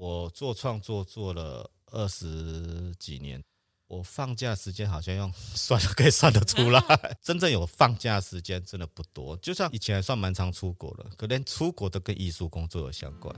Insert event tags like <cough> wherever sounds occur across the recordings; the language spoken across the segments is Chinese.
我做创作做了二十几年，我放假时间好像用 <laughs> 算了可以算得出来，真正有放假时间真的不多。就像以前还算蛮常出国的，可连出国都跟艺术工作有相关。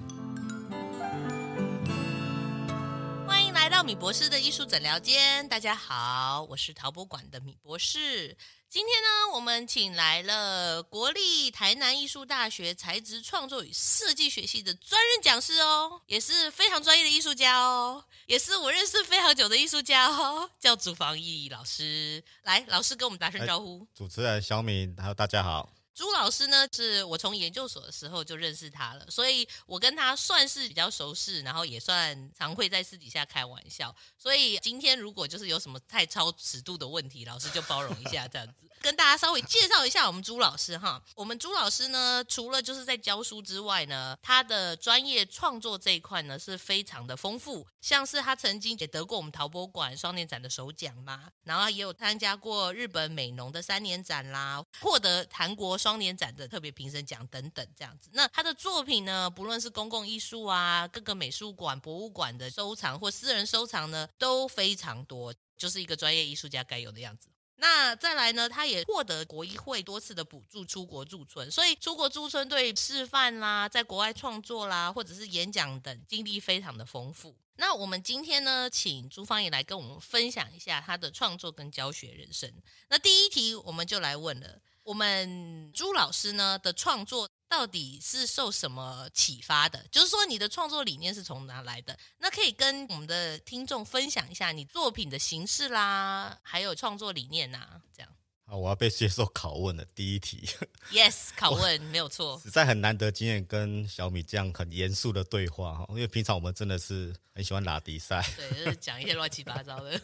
博士的艺术诊疗间，大家好，我是陶博馆的米博士。今天呢，我们请来了国立台南艺术大学材质创作与设计学系的专任讲师哦，也是非常专业的艺术家哦，也是我认识非常久的艺术家哦，叫祖房义老师。来，老师跟我们打声招呼。主持人小米，还有大家好。朱老师呢，是我从研究所的时候就认识他了，所以我跟他算是比较熟识，然后也算常会在私底下开玩笑。所以今天如果就是有什么太超尺度的问题，老师就包容一下这样子。跟大家稍微介绍一下我们朱老师哈，我们朱老师呢，除了就是在教书之外呢，他的专业创作这一块呢是非常的丰富，像是他曾经也得过我们陶博馆双年展的首奖嘛，然后也有参加过日本美浓的三年展啦，获得韩国双年展的特别评审奖等等这样子。那他的作品呢，不论是公共艺术啊，各个美术馆、博物馆的收藏或私人收藏呢，都非常多，就是一个专业艺术家该有的样子。那再来呢，他也获得国艺会多次的补助出国驻村，所以出国驻村对示范啦，在国外创作啦，或者是演讲等经历非常的丰富。那我们今天呢，请朱芳也来跟我们分享一下他的创作跟教学人生。那第一题我们就来问了，我们朱老师呢的创作。到底是受什么启发的？就是说，你的创作理念是从哪来的？那可以跟我们的听众分享一下你作品的形式啦，还有创作理念呐，这样。好，我要被接受拷问了。第一题，Yes，<laughs> 拷问没有错。实在很难得，今天跟小米这样很严肃的对话哈，因为平常我们真的是很喜欢拉迪赛，对，就是讲一些乱七八糟的。<laughs>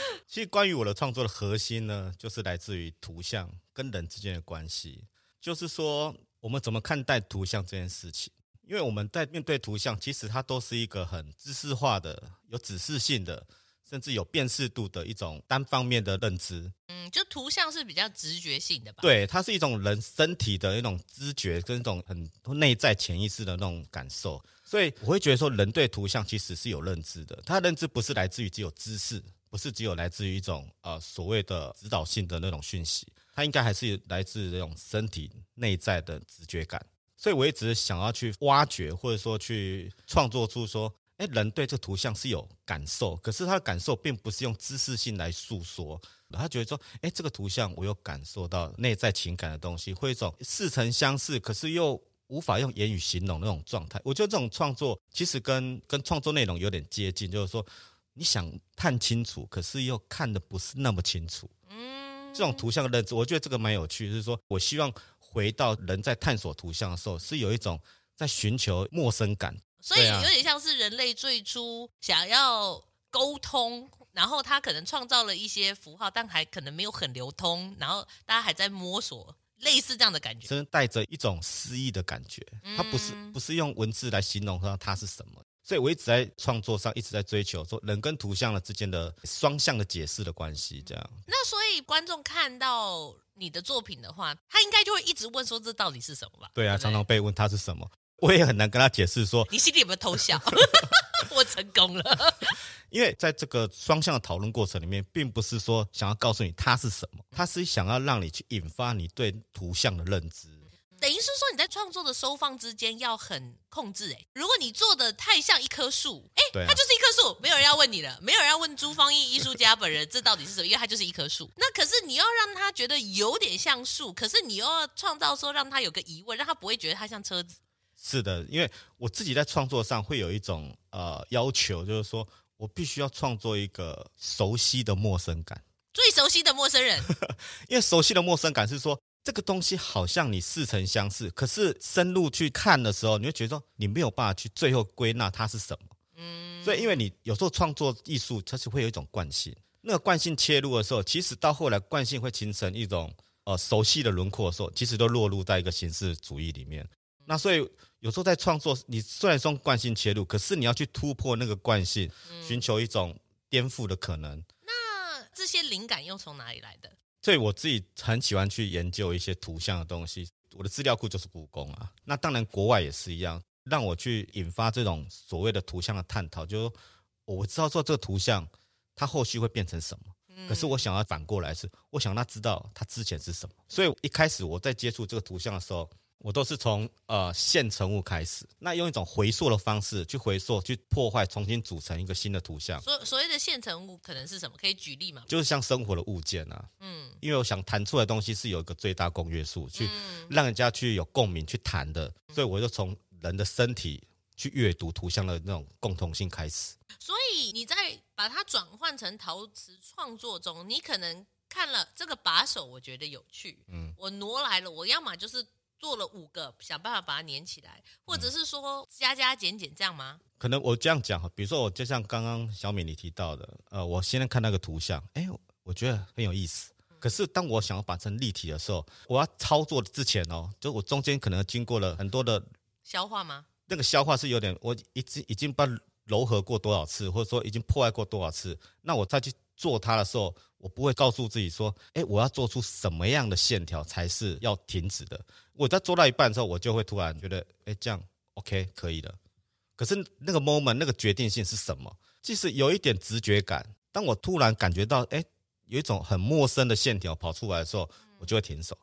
<laughs> 其实，关于我的创作的核心呢，就是来自于图像跟人之间的关系。就是说，我们怎么看待图像这件事情？因为我们在面对图像，其实它都是一个很知识化的、有指示性的，甚至有辨识度的一种单方面的认知。嗯，就图像是比较直觉性的吧？对，它是一种人身体的一种知觉，跟一种很内在潜意识的那种感受。所以我会觉得说，人对图像其实是有认知的。他的认知不是来自于只有知识，不是只有来自于一种呃所谓的指导性的那种讯息。它应该还是来自这种身体内在的直觉感，所以我一直想要去挖掘，或者说去创作出说，哎，人对这图像是有感受，可是他的感受并不是用知识性来诉说，他觉得说，哎，这个图像我有感受到内在情感的东西，会一种似曾相识，可是又无法用言语形容那种状态。我觉得这种创作其实跟跟创作内容有点接近，就是说你想看清楚，可是又看的不是那么清楚。嗯这种图像的认知，我觉得这个蛮有趣。就是说我希望回到人在探索图像的时候，是有一种在寻求陌生感。所以有点像是人类最初想要沟通，然后他可能创造了一些符号，但还可能没有很流通，然后大家还在摸索，类似这样的感觉。真的带着一种诗意的感觉，它不是不是用文字来形容它它是什么。所以我一直在创作上一直在追求说人跟图像的之间的双向的解释的关系，这样。那所以观众看到你的作品的话，他应该就会一直问说，这到底是什么吧？对啊，对对常常被问他是什么，<laughs> 我也很难跟他解释说。你心里有没有偷笑？<laughs> <laughs> 我成功了。因为在这个双向的讨论过程里面，并不是说想要告诉你它是什么，它是想要让你去引发你对图像的认知。等于是说你在创作的收放之间要很控制哎，如果你做的太像一棵树，哎，它就是一棵树，没有人要问你了，没有人要问朱芳义艺术家本人这到底是什么，因为它就是一棵树。<laughs> 那可是你要让他觉得有点像树，可是你又要创造说让他有个疑问，让他不会觉得它像车子。是的，因为我自己在创作上会有一种呃要求，就是说我必须要创作一个熟悉的陌生感，最熟悉的陌生人，<laughs> 因为熟悉的陌生感是说。这个东西好像你似曾相识，可是深入去看的时候，你会觉得说你没有办法去最后归纳它是什么。嗯，所以因为你有时候创作艺术，它是会有一种惯性，那个惯性切入的时候，其实到后来惯性会形成一种呃熟悉的轮廓的时候，其实都落入在一个形式主义里面。那所以有时候在创作，你虽然说惯性切入，可是你要去突破那个惯性，寻求一种颠覆的可能。那这些灵感又从哪里来的？所以我自己很喜欢去研究一些图像的东西，我的资料库就是故宫啊。那当然国外也是一样，让我去引发这种所谓的图像的探讨，就是我知道说这个图像它后续会变成什么。可是我想要反过来是，我想让他知道他之前是什么。所以一开始我在接触这个图像的时候，我都是从呃现成物开始，那用一种回溯的方式去回溯、去破坏、重新组成一个新的图像。所所谓的现成物可能是什么？可以举例吗？就是像生活的物件啊，嗯，因为我想谈出来的东西是有一个最大公约数，去让人家去有共鸣去谈的，所以我就从人的身体。去阅读图像的那种共同性开始，所以你在把它转换成陶瓷创作中，你可能看了这个把手，我觉得有趣，嗯，我挪来了，我要么就是做了五个，想办法把它粘起来，或者是说加加减减这样吗？可能我这样讲哈，比如说我就像刚刚小敏你提到的，呃，我现在看那个图像，哎，我觉得很有意思，可是当我想要把成立体的时候，我要操作之前哦，就我中间可能经过了很多的消化吗？那个消化是有点，我已经已经把揉合过多少次，或者说已经破坏过多少次，那我再去做它的时候，我不会告诉自己说，哎，我要做出什么样的线条才是要停止的。我在做到一半的时候，我就会突然觉得，哎，这样 OK 可以了。可是那个 moment 那个决定性是什么？即使有一点直觉感，当我突然感觉到，哎，有一种很陌生的线条跑出来的时候，我就会停手。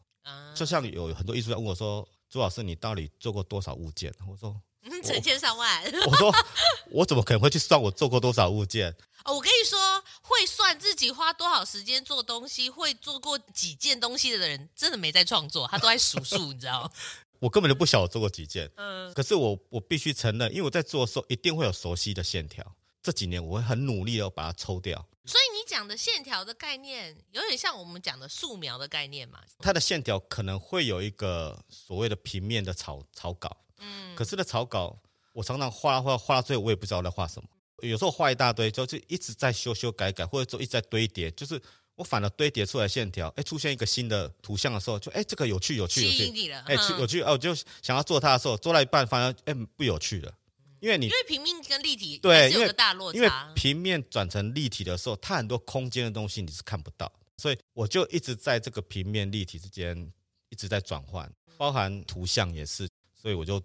就像有很多艺术家问我说，朱老师，你到底做过多少物件？我说。<laughs> 成千上万，我说 <laughs> 我怎么可能会去算我做过多少物件？哦，我跟你说，会算自己花多少时间做东西，会做过几件东西的人，真的没在创作，他都在数数，你知道？<laughs> 我根本就不晓得我做过几件，嗯，可是我我必须承认，因为我在做的时候一定会有熟悉的线条。这几年我会很努力的把它抽掉。所以你讲的线条的概念，有点像我们讲的素描的概念嘛？它的线条可能会有一个所谓的平面的草草稿。嗯，可是那草稿，我常常画画画到最后，我也不知道在画什么。有时候画一大堆，就就一直在修修改改，或者说一直在堆叠。就是我反而堆叠出来线条，哎，出现一个新的图像的时候，就哎，这个有趣有趣有趣，哎，有趣哦，我就想要做它的时候，做到一半，反而哎不有趣了，因为你因为平面跟立体对有个大落差，因为平面转成立体的时候，它很多空间的东西你是看不到，所以我就一直在这个平面立体之间一直在转换，包含图像也是，所以我就。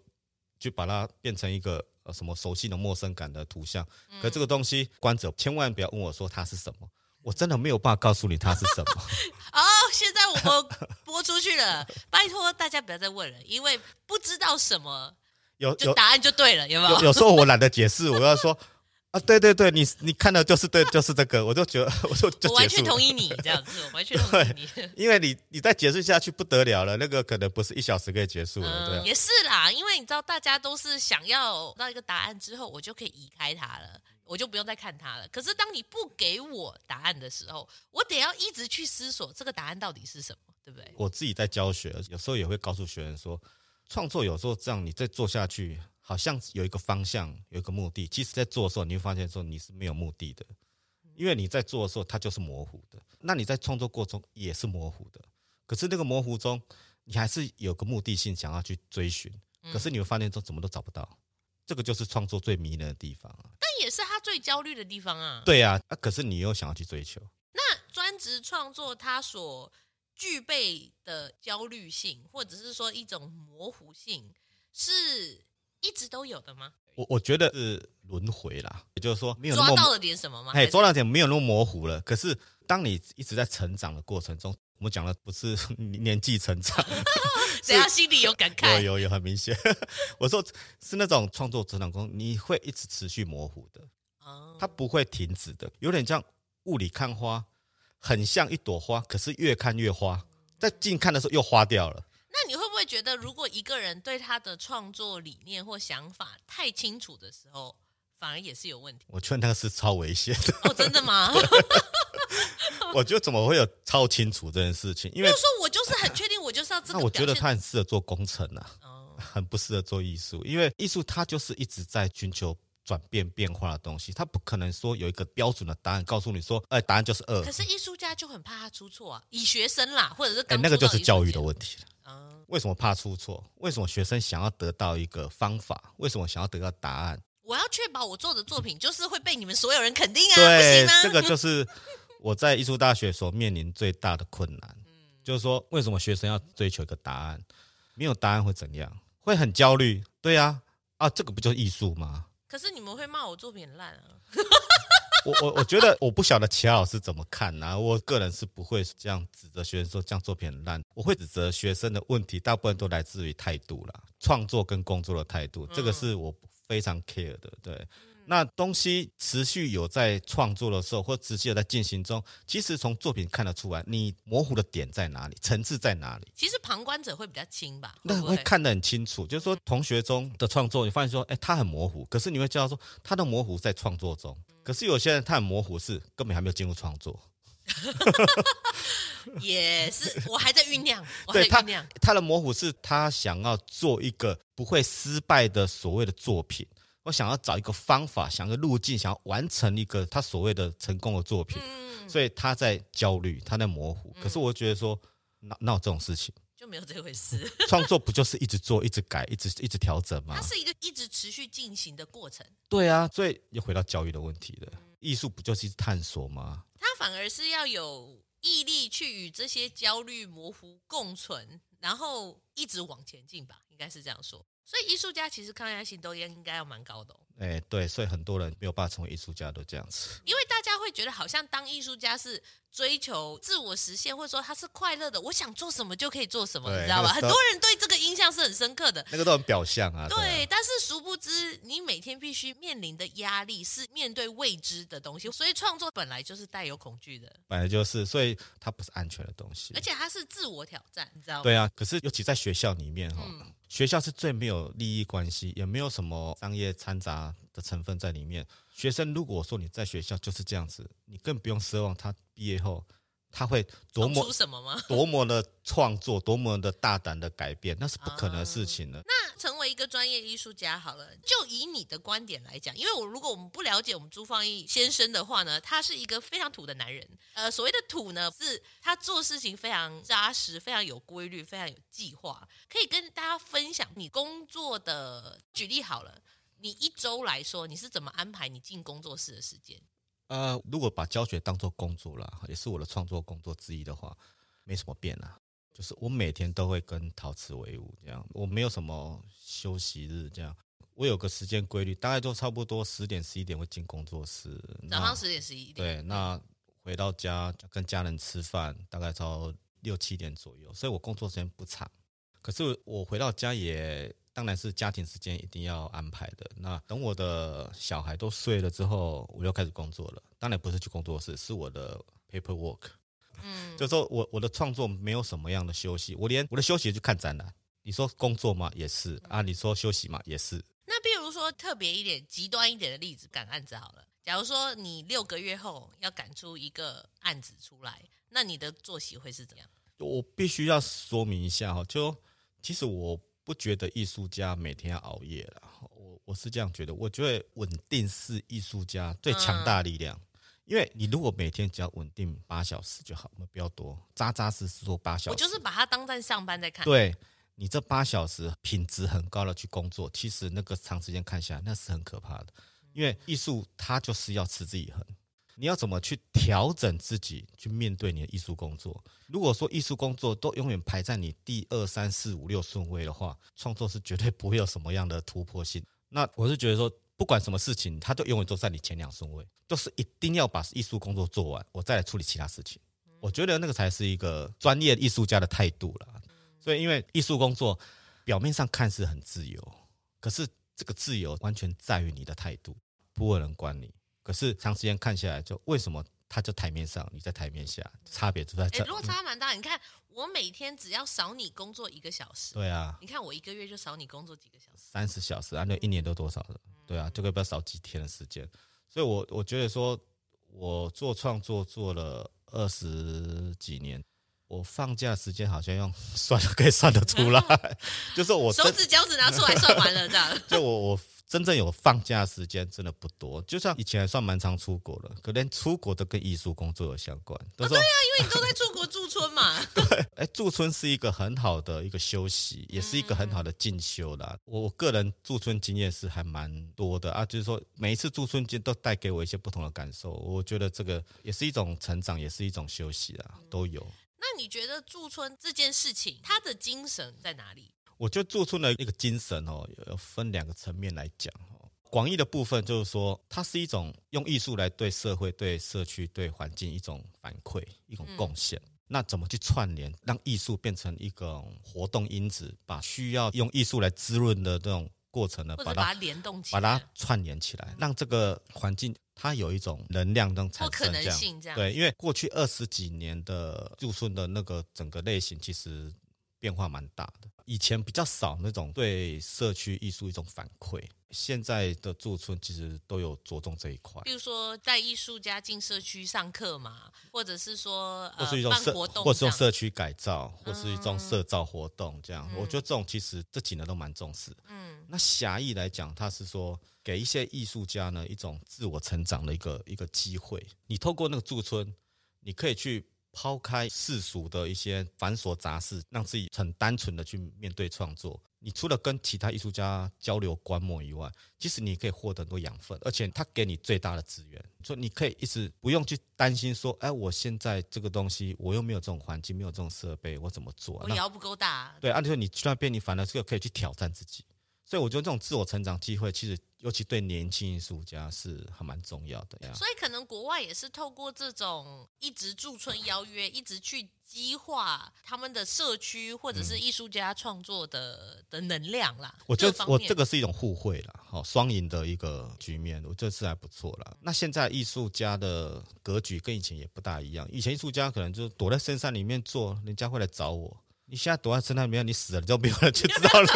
就把它变成一个呃什么熟悉的陌生感的图像，可这个东西观者千万不要问我说它是什么，我真的没有办法告诉你它是什么。<laughs> 哦，现在我们播出去了，<laughs> 拜托大家不要再问了，因为不知道什么，有就答案就对了，有没有？有，有时候我懒得解释，我要说。啊，对对对，你你看的就是对，就是这个，我就觉得，我就就我完全同意你这样子，我完全同意你，因为你你再解释下去不得了了，那个可能不是一小时可以结束了，对、嗯，也是啦，因为你知道，大家都是想要到一个答案之后，我就可以移开它了，我就不用再看它了。可是当你不给我答案的时候，我得要一直去思索这个答案到底是什么，对不对？我自己在教学，有时候也会告诉学员说，创作有时候这样，你再做下去。好像有一个方向，有一个目的。其实，在做的时候，你会发现说你是没有目的的，因为你在做的时候，它就是模糊的。那你在创作过程中也是模糊的。可是那个模糊中，你还是有个目的性想要去追寻。可是你会发现说怎么都找不到。这个就是创作最迷人的地方啊！但也是他最焦虑的地方啊！对啊，啊，可是你又想要去追求。那专职创作它所具备的焦虑性，或者是说一种模糊性，是？一直都有的吗？我我觉得是轮回啦，也就是说没有抓到了点什么吗？哎，抓到点没有那么模糊了。可是当你一直在成长的过程中，<laughs> 我们讲的不是年纪成长，<laughs> 只要心里有感慨，<laughs> 有有有很明显。我说是那种创作成长中，你会一直持续模糊的，它不会停止的，有点像雾里看花，很像一朵花，可是越看越花，在近看的时候又花掉了。觉得，如果一个人对他的创作理念或想法太清楚的时候，反而也是有问题？我觉得那个是超危险的。哦，真的吗？<laughs> 我觉得怎么会有超清楚这件事情？因为说我就是很确定，我就是要这个。那我觉得他很适合做工程啊，哦、很不适合做艺术，因为艺术它就是一直在寻求。转变变化的东西，他不可能说有一个标准的答案告诉你说，哎，答案就是二。可是艺术家就很怕他出错啊，以学生啦，或者是哎，那个就是教育的问题了。嗯，为什么怕出错？为什么学生想要得到一个方法？为什么想要得到答案？我要确保我做的作品就是会被你们所有人肯定啊！对，这个就是我在艺术大学所面临最大的困难。嗯，就是说，为什么学生要追求一个答案？没有答案会怎样？会很焦虑。对啊。啊，这个不就是艺术吗？可是你们会骂我作品烂啊？我我我觉得我不晓得其他老师怎么看呐、啊，我个人是不会这样指责学生说这样作品很烂，我会指责学生的问题，大部分都来自于态度啦，创作跟工作的态度，这个是我非常 care 的，对。那东西持续有在创作的时候，或持续有在进行中，其实从作品看得出来，你模糊的点在哪里，层次在哪里。其实旁观者会比较清吧，那会看得很清楚。就是说，同学中的创作，你发现说，哎，他很模糊，可是你会知道说，他的模糊在创作中。可是有些人他很模糊，是根本还没有进入创作。也是，我还在酝酿，我还在酝酿。<laughs> 他的模糊是他想要做一个不会失败的所谓的作品。我想要找一个方法，想一个路径，想要完成一个他所谓的成功的作品，嗯、所以他在焦虑，他在模糊。嗯、可是我觉得说，哪哪有这种事情？就没有这回事。<laughs> 创作不就是一直做、一直改、一直一直调整吗？它是一个一直持续进行的过程。对啊，所以又回到教育的问题了。嗯、艺术不就是一直探索吗？它反而是要有毅力去与这些焦虑模糊共存，然后一直往前进吧，应该是这样说。所以艺术家其实抗压性都应该要蛮高的哦。哎，对，所以很多人没有办法成为艺术家都这样子。因为大家会觉得好像当艺术家是追求自我实现，或者说他是快乐的，我想做什么就可以做什么，你知道吧？很多人对这个印象是很深刻的。那个都很表象啊。对，但是殊不知你每天必须面临的压力是面对未知的东西，所以创作本来就是带有恐惧的。本来就是，所以它不是安全的东西，而且它是自我挑战，你知道吗？对啊，可是尤其在学校里面哈。嗯学校是最没有利益关系，也没有什么商业掺杂的成分在里面。学生如果说你在学校就是这样子，你更不用奢望他毕业后他会多么什么吗？多么的创作，多么的大胆的改变，那是不可能的事情的。那成为一个专业艺术家好了，就以你的观点来讲，因为我如果我们不了解我们朱放义先生的话呢，他是一个非常土的男人。呃，所谓的土呢，是他做事情非常扎实，非常有规律，非常有计划。可以跟大家分享你工作的举例好了，你一周来说，你是怎么安排你进工作室的时间？呃，如果把教学当做工作了，也是我的创作工作之一的话，没什么变啊。就是我每天都会跟陶瓷为伍，这样我没有什么休息日，这样我有个时间规律，大概就差不多十点十一点会进工作室，早上十点十一点。对，那回到家跟家人吃饭，大概到六七点左右，所以我工作时间不长。可是我回到家也当然是家庭时间一定要安排的。那等我的小孩都睡了之后，我就开始工作了。当然不是去工作室，是我的 paperwork。嗯，就说我我的创作没有什么样的休息，我连我的休息就看展览。你说工作嘛？也是啊。你说休息嘛？也是。那比如说特别一点、极端一点的例子，赶案子好了。假如说你六个月后要赶出一个案子出来，那你的作息会是怎样？我必须要说明一下哈，就其实我不觉得艺术家每天要熬夜了。我我是这样觉得，我觉得稳定是艺术家最强大的力量。嗯因为你如果每天只要稳定八小时就好，不要多，扎扎实实做八小时。我就是把它当在上班在看。对，你这八小时品质很高的去工作，其实那个长时间看下来那是很可怕的。因为艺术它就是要持之以恒，你要怎么去调整自己去面对你的艺术工作？如果说艺术工作都永远排在你第二三四五六顺位的话，创作是绝对不会有什么样的突破性。那我是觉得说。不管什么事情，它都永远都在你前两顺位，都是一定要把艺术工作做完，我再来处理其他事情。我觉得那个才是一个专业艺术家的态度了。所以，因为艺术工作表面上看似很自由，可是这个自由完全在于你的态度，不会有人管你。可是长时间看下来，就为什么他在台面上，你在台面下，差别就在这。落差蛮大。你看。我每天只要少你工作一个小时，对啊，你看我一个月就少你工作几个小时，三十小时，啊，那一年都多少了？对啊，就可以不要少几天的时间。所以我，我我觉得说，我做创作做了二十几年，我放假时间好像用 <laughs> 算了可以算得出来，<laughs> 就是我手指脚趾拿出来算完了这样。<laughs> 就我我。真正有放假时间真的不多，就像以前还算蛮常出国的，可连出国都跟艺术工作有相关。对呀、啊，因为你都在出国驻村嘛。对，<laughs> 哎，驻村是一个很好的一个休息，也是一个很好的进修啦。嗯、我个人驻村经验是还蛮多的啊，就是说每一次驻村经都带给我一些不同的感受。我觉得这个也是一种成长，也是一种休息啊，都有。那你觉得驻村这件事情，它的精神在哪里？我觉得驻村的一个精神哦，有分两个层面来讲哦。广义的部分就是说，它是一种用艺术来对社会、对社区、对环境一种反馈、一种贡献。嗯、那怎么去串联，让艺术变成一个活动因子，把需要用艺术来滋润的这种过程呢，把它联动起来，把它串联起来，让这个环境它有一种能量能产生这样，可能性这样。对，因为过去二十几年的驻村的那个整个类型，其实。变化蛮大的，以前比较少那种对社区艺术一种反馈，现在的驻村其实都有着重这一块。比如说带艺术家进社区上课嘛，或者是说或是一种社活动，或是用社区改造，或是一种社造活动这样。嗯、我觉得这种其实这几年都蛮重视。嗯，那狭义来讲，它是说给一些艺术家呢一种自我成长的一个一个机会。你透过那个驻村，你可以去。抛开世俗的一些繁琐杂事，让自己很单纯的去面对创作。你除了跟其他艺术家交流观摩以外，其实你可以获得很多养分，而且他给你最大的资源，所以你可以一直不用去担心说，哎，我现在这个东西我又没有这种环境，没有这种设备，我怎么做？我腰不够大。对，按理说你去那边，你反而是可以去挑战自己。所以我觉得这种自我成长机会，其实尤其对年轻艺术家是还蛮重要的呀。所以可能国外也是透过这种一直驻村邀约，一直去激化他们的社区或者是艺术家创作的的能量啦。我觉得我这个是一种互惠啦，好双赢的一个局面，我觉得是还不错啦。那现在艺术家的格局跟以前也不大一样，以前艺术家可能就躲在深山里面做，人家会来找我。你现在躲在深山里面，你死了，你都没有人去知道了，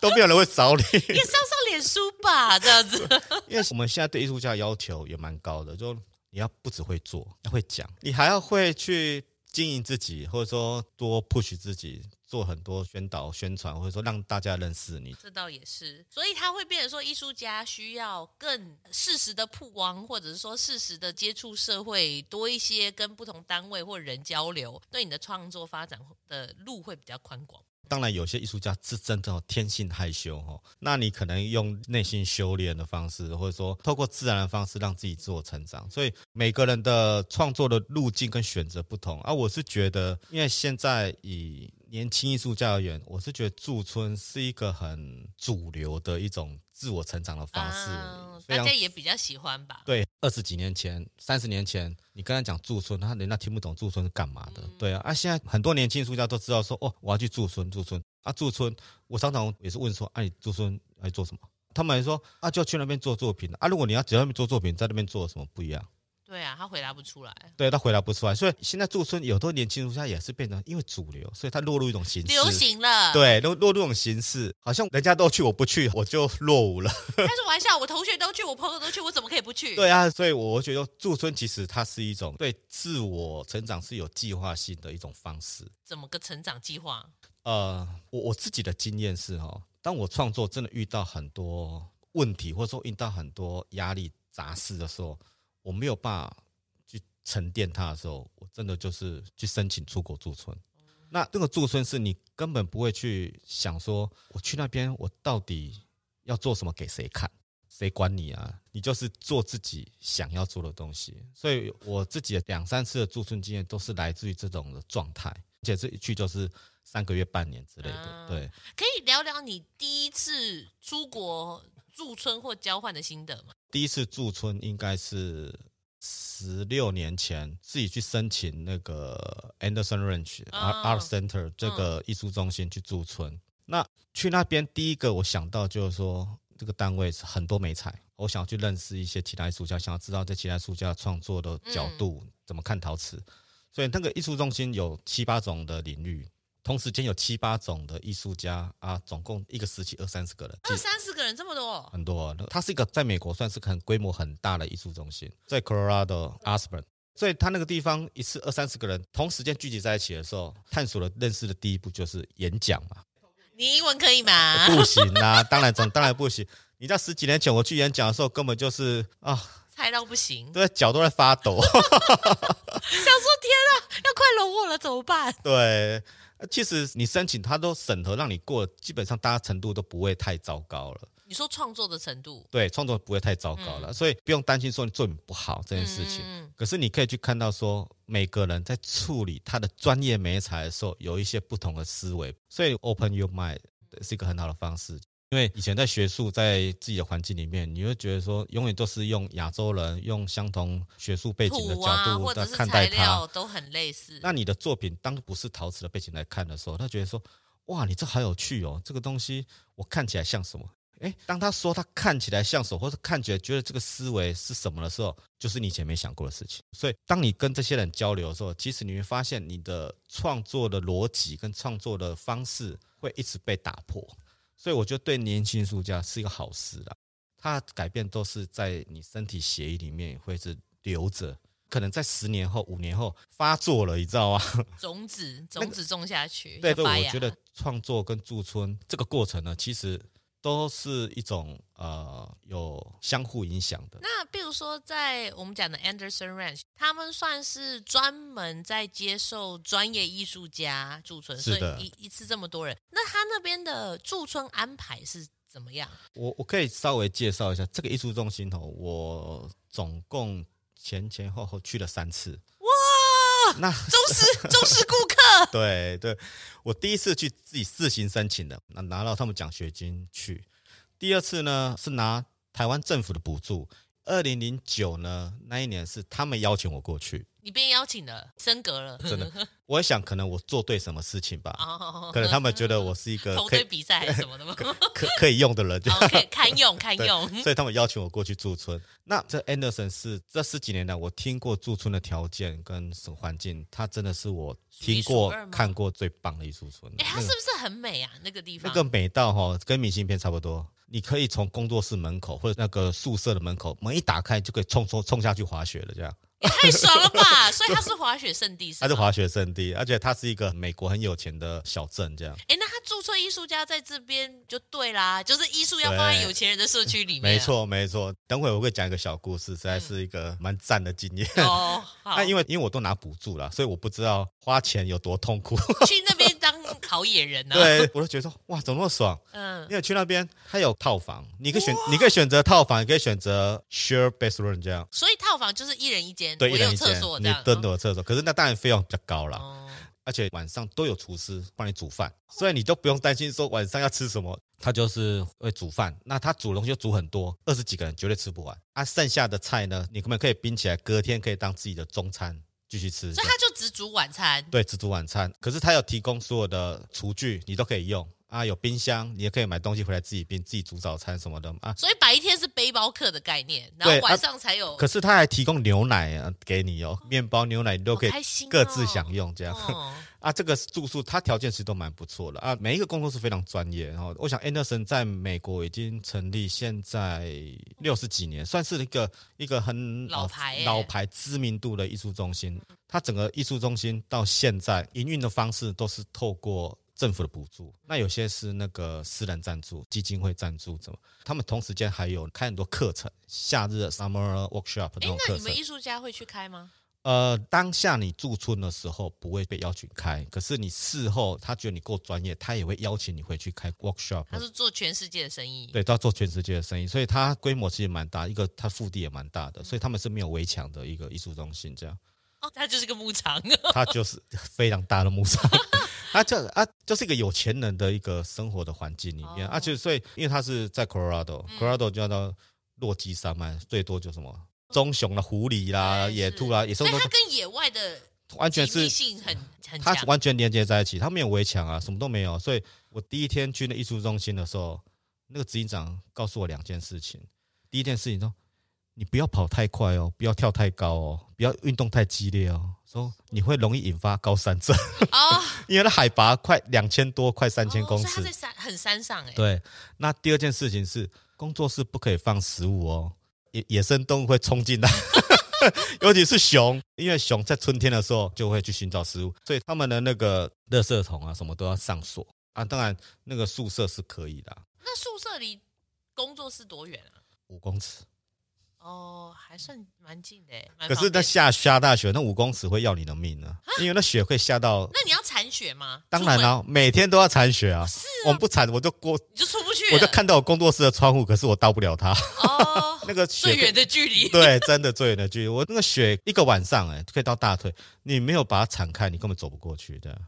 都没有人会找你。你上上脸书吧，这样子。因为我们现在对艺术家的要求也蛮高的，就你要不只会做，要会讲，你还要会去。经营自己，或者说多 push 自己，做很多宣导、宣传，或者说让大家认识你。这倒也是，所以他会变成说，艺术家需要更适时的曝光，或者是说适时的接触社会，多一些跟不同单位或人交流，对你的创作发展的路会比较宽广。当然，有些艺术家是真的天性害羞哦，那你可能用内心修炼的方式，或者说透过自然的方式让自己自我成长。所以每个人的创作的路径跟选择不同啊。我是觉得，因为现在以年轻艺术家而言，我是觉得驻村是一个很主流的一种自我成长的方式，嗯、大家也比较喜欢吧？对，二十几年前、三十年前，你跟他讲驻村，他人家听不懂驻村是干嘛的。嗯、对啊，啊，现在很多年轻艺术家都知道说，哦，我要去驻村，驻村啊，驻村。我常常也是问说，哎、啊，你驻村来做什么？他们还说，啊，就去那边做作品啊。如果你要只要那边做作品，在那边做什么不一样？对啊，他回答不出来。对，他回答不出来，所以现在驻村有多年轻艺术家也是变成因为主流，所以他落入一种形式，流行了。对，落落入一种形式，好像人家都去，我不去，我就落伍了。<laughs> 开玩笑，我同学都去，我朋友都去，我怎么可以不去？对啊，所以我觉得驻村其实它是一种对自我成长是有计划性的一种方式。怎么个成长计划？呃，我我自己的经验是哈，当我创作真的遇到很多问题，或者说遇到很多压力杂事的时候，我没有办法去。沉淀它的时候，我真的就是去申请出国驻村。那这个驻村是你根本不会去想说，我去那边我到底要做什么给谁看，谁管你啊？你就是做自己想要做的东西。所以我自己的两三次的驻村经验都是来自于这种的状态，而且这一去就是三个月、半年之类的。对，可以聊聊你第一次出国驻村或交换的心得吗？第一次驻村应该是。十六年前自己去申请那个 Anderson Ranch Art Center 这个艺术中心去驻村。那去那边第一个我想到就是说，这个单位是很多美彩，我想要去认识一些其他艺术家，想要知道这其他艺术家创作的角度怎么看陶瓷。所以那个艺术中心有七八种的领域。同时间有七八种的艺术家啊，总共一个时期二三十个人，二三十个人这么多，很多。它是一个在美国算是很规模很大的艺术中心，在 Colorado Aspen，所以他那个地方一次二三十个人同时间聚集在一起的时候，探索了认识的第一步就是演讲嘛。你英文可以吗？不行啊，<laughs> 当然总当然不行。你在十几年前我去演讲的时候，根本就是啊，菜到不行，对，脚都在发抖，<laughs> 想说天啊，要快融我了怎么办？对。其实你申请，他都审核让你过，基本上大家程度都不会太糟糕了。你说创作的程度？对，创作不会太糟糕了，嗯、所以不用担心说你作品不好这件事情。嗯、可是你可以去看到说，每个人在处理他的专业媒材的时候，有一些不同的思维。所以 open your mind，是一个很好的方式。因为以前在学术，在自己的环境里面，你会觉得说，永远都是用亚洲人用相同学术背景的角度在看待它，都很类似。那你的作品当不是陶瓷的背景来看的时候，他觉得说，哇，你这好有趣哦，这个东西我看起来像什么？诶，当他说他看起来像什么，或者看起来觉得这个思维是什么的时候，就是你以前没想过的事情。所以，当你跟这些人交流的时候，其实你会发现你的创作的逻辑跟创作的方式会一直被打破。所以我觉得对年轻艺术家是一个好事啦，它改变都是在你身体血液里面会是留着，可能在十年后、五年后发作了，你知道吗？<laughs> 种子，种子种下去，对对，我觉得创作跟驻村这个过程呢，其实。都是一种呃有相互影响的。那比如说，在我们讲的 Anderson Ranch，他们算是专门在接受专业艺术家驻村，所以一一次这么多人。那他那边的驻村安排是怎么样？我我可以稍微介绍一下这个艺术中心哦，我总共前前后后去了三次。那忠实忠实顾客，<laughs> 对对，我第一次去自己自行申请的，拿拿到他们奖学金去。第二次呢是拿台湾政府的补助。二零零九呢那一年是他们邀请我过去。你被邀请了，升格了，真的。<laughs> 我想可能我做对什么事情吧，可能他们觉得我是一个投对比赛还是什么的吗？<laughs> 可可，可以用的人，就可以堪用 <laughs> 堪用。所以他们邀请我过去驻村。那这 Anderson 是这十几年来我听过驻村的条件跟环境，它真的是我听过看过最棒的一驻村。哎，它是不是很美啊？那个地方那个美到哈，跟明信片差不多。你可以从工作室门口或者那个宿舍的门口门一打开，就可以冲冲冲下去滑雪了，这样。也太爽了吧！所以它是滑雪圣地，是？它是滑雪圣地，而且它是一个美国很有钱的小镇，这样。哎，那他注册艺术家在这边就对啦，就是艺术要放在有钱人的社区里面。没错，没错。等会我会讲一个小故事，实在是一个蛮赞的经验。嗯、哦，那因为因为我都拿补助了，所以我不知道花钱有多痛苦。<laughs> 去那边当好野人呢、啊？对，我都觉得说哇，怎么那么爽？嗯，因为去那边它有套房，你可以选，你可以选择套房，也可以选择 share bedroom 这样。所以套房就是一人一间。对，一人一间，你蹲的厕所，可是那当然费用比较高了，哦、而且晚上都有厨师帮你煮饭，所以你都不用担心说晚上要吃什么，他就是会煮饭。那他煮东西就煮很多，二十几个人绝对吃不完。啊，剩下的菜呢，你可不可以冰起来，隔天可以当自己的中餐继续吃。所以他就只煮晚餐，对，只煮晚餐。可是他有提供所有的厨具，你都可以用。啊，有冰箱，你也可以买东西回来自己冰，自己煮早餐什么的啊。所以白天是背包客的概念，然后晚上才有。啊、可是他还提供牛奶啊给你哦，面包、牛奶你都可以各自享用这样。哦、啊，这个住宿它条件其实都蛮不错的啊，每一个工作室非常专业。然后我想，Anderson 在美国已经成立现在六十几年，算是一个一个很老牌、欸、老牌知名度的艺术中心。它整个艺术中心到现在营运的方式都是透过。政府的补助，那有些是那个私人赞助、基金会赞助，怎么？他们同时间还有开很多课程，夏日 summer workshop 那种课程。那你们艺术家会去开吗？呃，当下你驻村的时候不会被邀请开，可是你事后他觉得你够专业，他也会邀请你回去开 workshop。他是做全世界的生意，对，他做全世界的生意，所以他规模其实蛮大，一个他腹地也蛮大的，所以他们是没有围墙的一个艺术中心，这样。哦，他就是个牧场，<laughs> 他就是非常大的牧场。啊，这啊，就是一个有钱人的一个生活的环境里面，而且、哦啊、所以，因为他是在 Colorado，Colorado、嗯、叫做落基山脉，最多就什么棕熊啦、狐狸啦、野兔啦，野兽都。它跟野外的完全是性很很它完全连接在一起，它没有围墙啊，什么都没有。所以我第一天去那艺术中心的时候，那个执行长告诉我两件事情。第一件事情说。你不要跑太快哦，不要跳太高哦，不要运动太激烈哦，说你会容易引发高山症哦，<laughs> 因为它海拔快两千多，快三千公尺，哦、在山很山上哎。对，那第二件事情是工作室不可以放食物哦，野野生动物会冲进来，<laughs> 尤其是熊，因为熊在春天的时候就会去寻找食物，所以他们的那个垃圾桶啊什么都要上锁啊。当然那个宿舍是可以的，那宿舍离工作室多远啊？五公尺。哦，还算蛮近的。可是那下下大雪，那五公尺会要你的命呢，因为那雪会下到。那你要铲雪吗？当然了，每天都要铲雪啊。是，我们不铲，我就过，你就出不去。我就看到我工作室的窗户，可是我到不了它。哦，<laughs> 那个最远的距离。对，真的最远的距离。我那个雪一个晚上，哎，可以到大腿。你没有把它铲开，你根本走不过去的。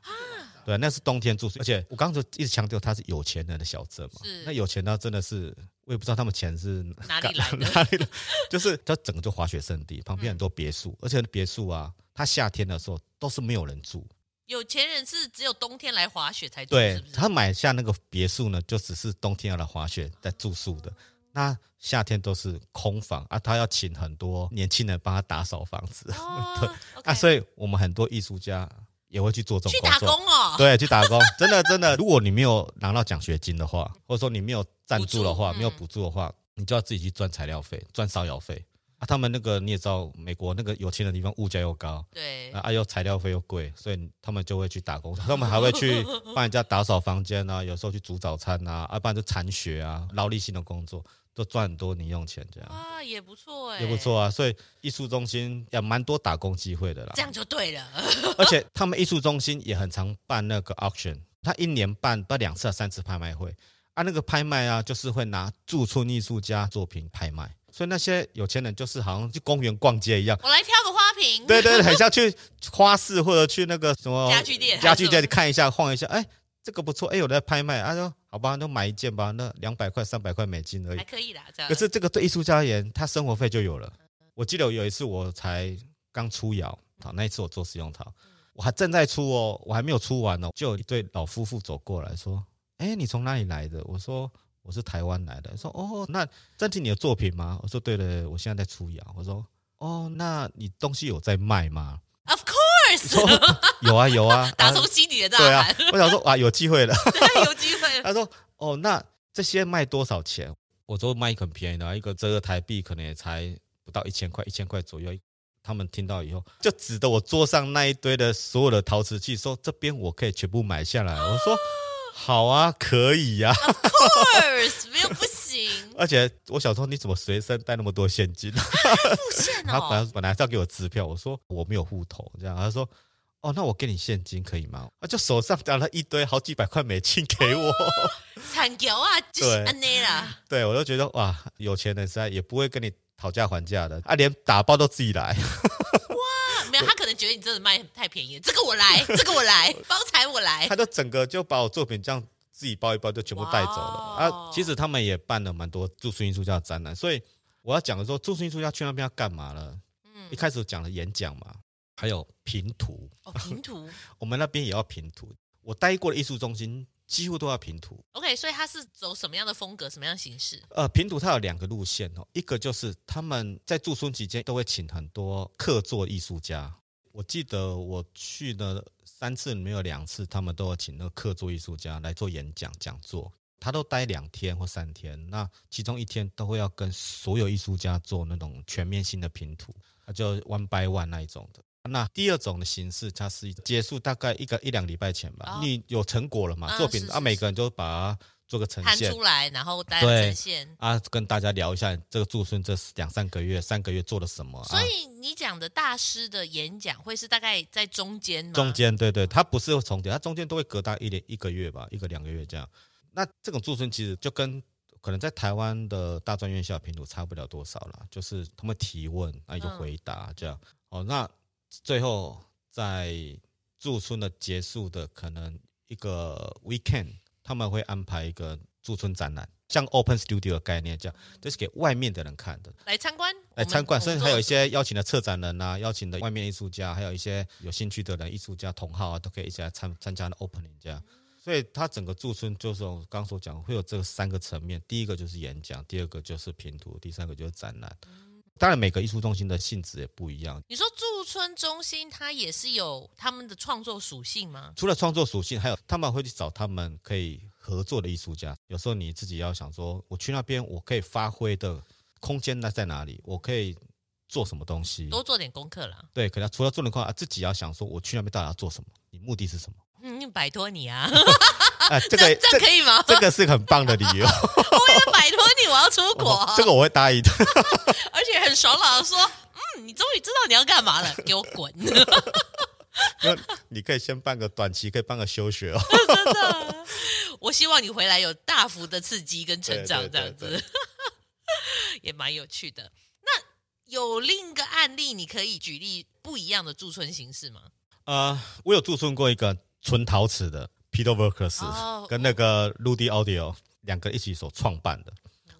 啊，对，那是冬天住宿，而且我刚刚就一直强调它是有钱人的小镇嘛。是。那有钱到真的是，我也不知道他们钱是哪里来的，<laughs> 哪里的，就是它整个就滑雪胜地，旁边很多别墅，嗯、而且别墅啊，它夏天的时候都是没有人住。有钱人是只有冬天来滑雪才住，对，是不是？他买下那个别墅呢，就只是冬天要来滑雪在住宿的。那夏天都是空房啊，他要请很多年轻人帮他打扫房子。哦、<laughs> 对 okay 啊，所以我们很多艺术家也会去做这种工作。去打工哦。对，去打工，<laughs> 真的真的。如果你没有拿到奖学金的话，或者说你没有赞助的话，没有补助的话，嗯、你就要自己去赚材料费、赚烧窑费。啊，他们那个你也知道，美国那个有钱的地方物价又高，对，啊又材料费又贵，所以他们就会去打工，<laughs> 他们还会去帮人家打扫房间啊，有时候去煮早餐啊，啊，不然就铲雪啊，劳力性的工作都赚很多零用钱，这样啊也不错哎，也不错啊，所以艺术中心也蛮多打工机会的啦，这样就对了，<laughs> 而且他们艺术中心也很常办那个 auction，他一年办不两次啊三次拍卖会，啊那个拍卖啊就是会拿驻村艺术家作品拍卖。所以那些有钱人就是好像去公园逛街一样，我来挑个花瓶。对对对，很像去花市或者去那个什么家具店，家具店看一下晃一下，哎，这个不错，哎，有在拍卖，他说好吧，那买一件吧，那两百块三百块美金而已，还可以啦。可是这个对艺术家而言，他生活费就有了。我记得有一次我才刚出窑，好，那一次我做实用陶，我还正在出哦，我还没有出完哦，就有一对老夫妇走过来说，哎，你从哪里来的？我说。我是台湾来的，说哦，那这是你的作品吗？我说对了，我现在在出窑。我说哦，那你东西有在卖吗有啊 <laughs> 有啊，<laughs> 打从心底的。对啊，我想说啊，有机会了，<laughs> 对，有机会。他说哦，那这些卖多少钱？我说卖很便宜的，一个折合台币可能也才不到一千块，一千块左右。他们听到以后，就指着我桌上那一堆的所有的陶瓷器，说这边我可以全部买下来。我说。好啊，可以呀、啊。Of course，没有不行。<laughs> 而且我想说，你怎么随身带那么多现金？付现哦。<laughs> 他本来本来是要给我支票，我说我没有户头，这样他说哦，那我给你现金可以吗？啊，就手上拿了一堆好几百块美金给我。<laughs> 惨叫啊，就是安内啦。对，我就觉得哇，有钱人实在也不会跟你讨价还价的啊，连打包都自己来。他可能觉得你真的卖太便宜，这个我来，这个我来，包材我来。他就整个就把我作品这样自己包一包，就全部带走了啊！其实他们也办了蛮多驻村艺术家的展览，所以我要讲的说，驻村艺术家去那边要干嘛呢？嗯，一开始讲了演讲嘛，还有平图。哦，评图，<laughs> 我们那边也要平图。我待过的艺术中心。几乎都要平图，OK，所以他是走什么样的风格，什么样的形式？呃，平图它有两个路线哦，一个就是他们在驻村期间都会请很多客座艺术家。我记得我去了三次，没有两次他们都要请那个客座艺术家来做演讲讲座，他都待两天或三天，那其中一天都会要跟所有艺术家做那种全面性的拼图，他就 one by one 那一种的。那第二种的形式，它是结束大概一个一两礼拜前吧，哦、你有成果了嘛？作品啊，每个人就把它做个呈现出来，然后大家呈现啊，跟大家聊一下这个驻村这两三个月、三个月做了什么。所以你讲的大师的演讲会是大概在中间吗？中间对对，它不是重叠，它中间都会隔大一年一个月吧，一个两个月这样。那这种驻村其实就跟可能在台湾的大专院校评图差不了多少了，就是他们提问啊，你就回答这样。嗯、哦，那。最后，在驻村的结束的可能一个 weekend，他们会安排一个驻村展览，像 open studio 的概念，这样就是给外面的人看的，来参观，来参观，甚至还有一些邀请的策展人啊，邀请的外面艺术家，还有一些有兴趣的人，艺术家同好啊，都可以一起来参参加的 opening 这样。所以，他整个驻村就是我刚所讲，会有这三个层面，第一个就是演讲，第二个就是拼图，第三个就是展览。当然，每个艺术中心的性质也不一样。你说驻村中心，它也是有他们的创作属性吗？除了创作属性，还有他们会去找他们可以合作的艺术家。有时候你自己要想说，我去那边，我可以发挥的空间那在哪里？我可以做什么东西？多做点功课啦。对，可能除了做点功课，自己要想说，我去那边到底要做什么？你目的是什么？嗯，摆脱你啊！哎，这个这可以吗？这个是很棒的理由。<laughs> 我要摆脱你，我要出国。这个我会答应的。<laughs> 而且很爽朗的说：“嗯，你终于知道你要干嘛了，给我滚！” <laughs> 那你可以先办个短期，可以办个休学哦。真的，我希望你回来有大幅的刺激跟成长，这样子也蛮有趣的。那有另一个案例，你可以举例不一样的驻村形式吗？呃，我有驻村过一个纯陶瓷的 Peter Workers、哦、跟那个 Rudy Audio 两个一起所创办的，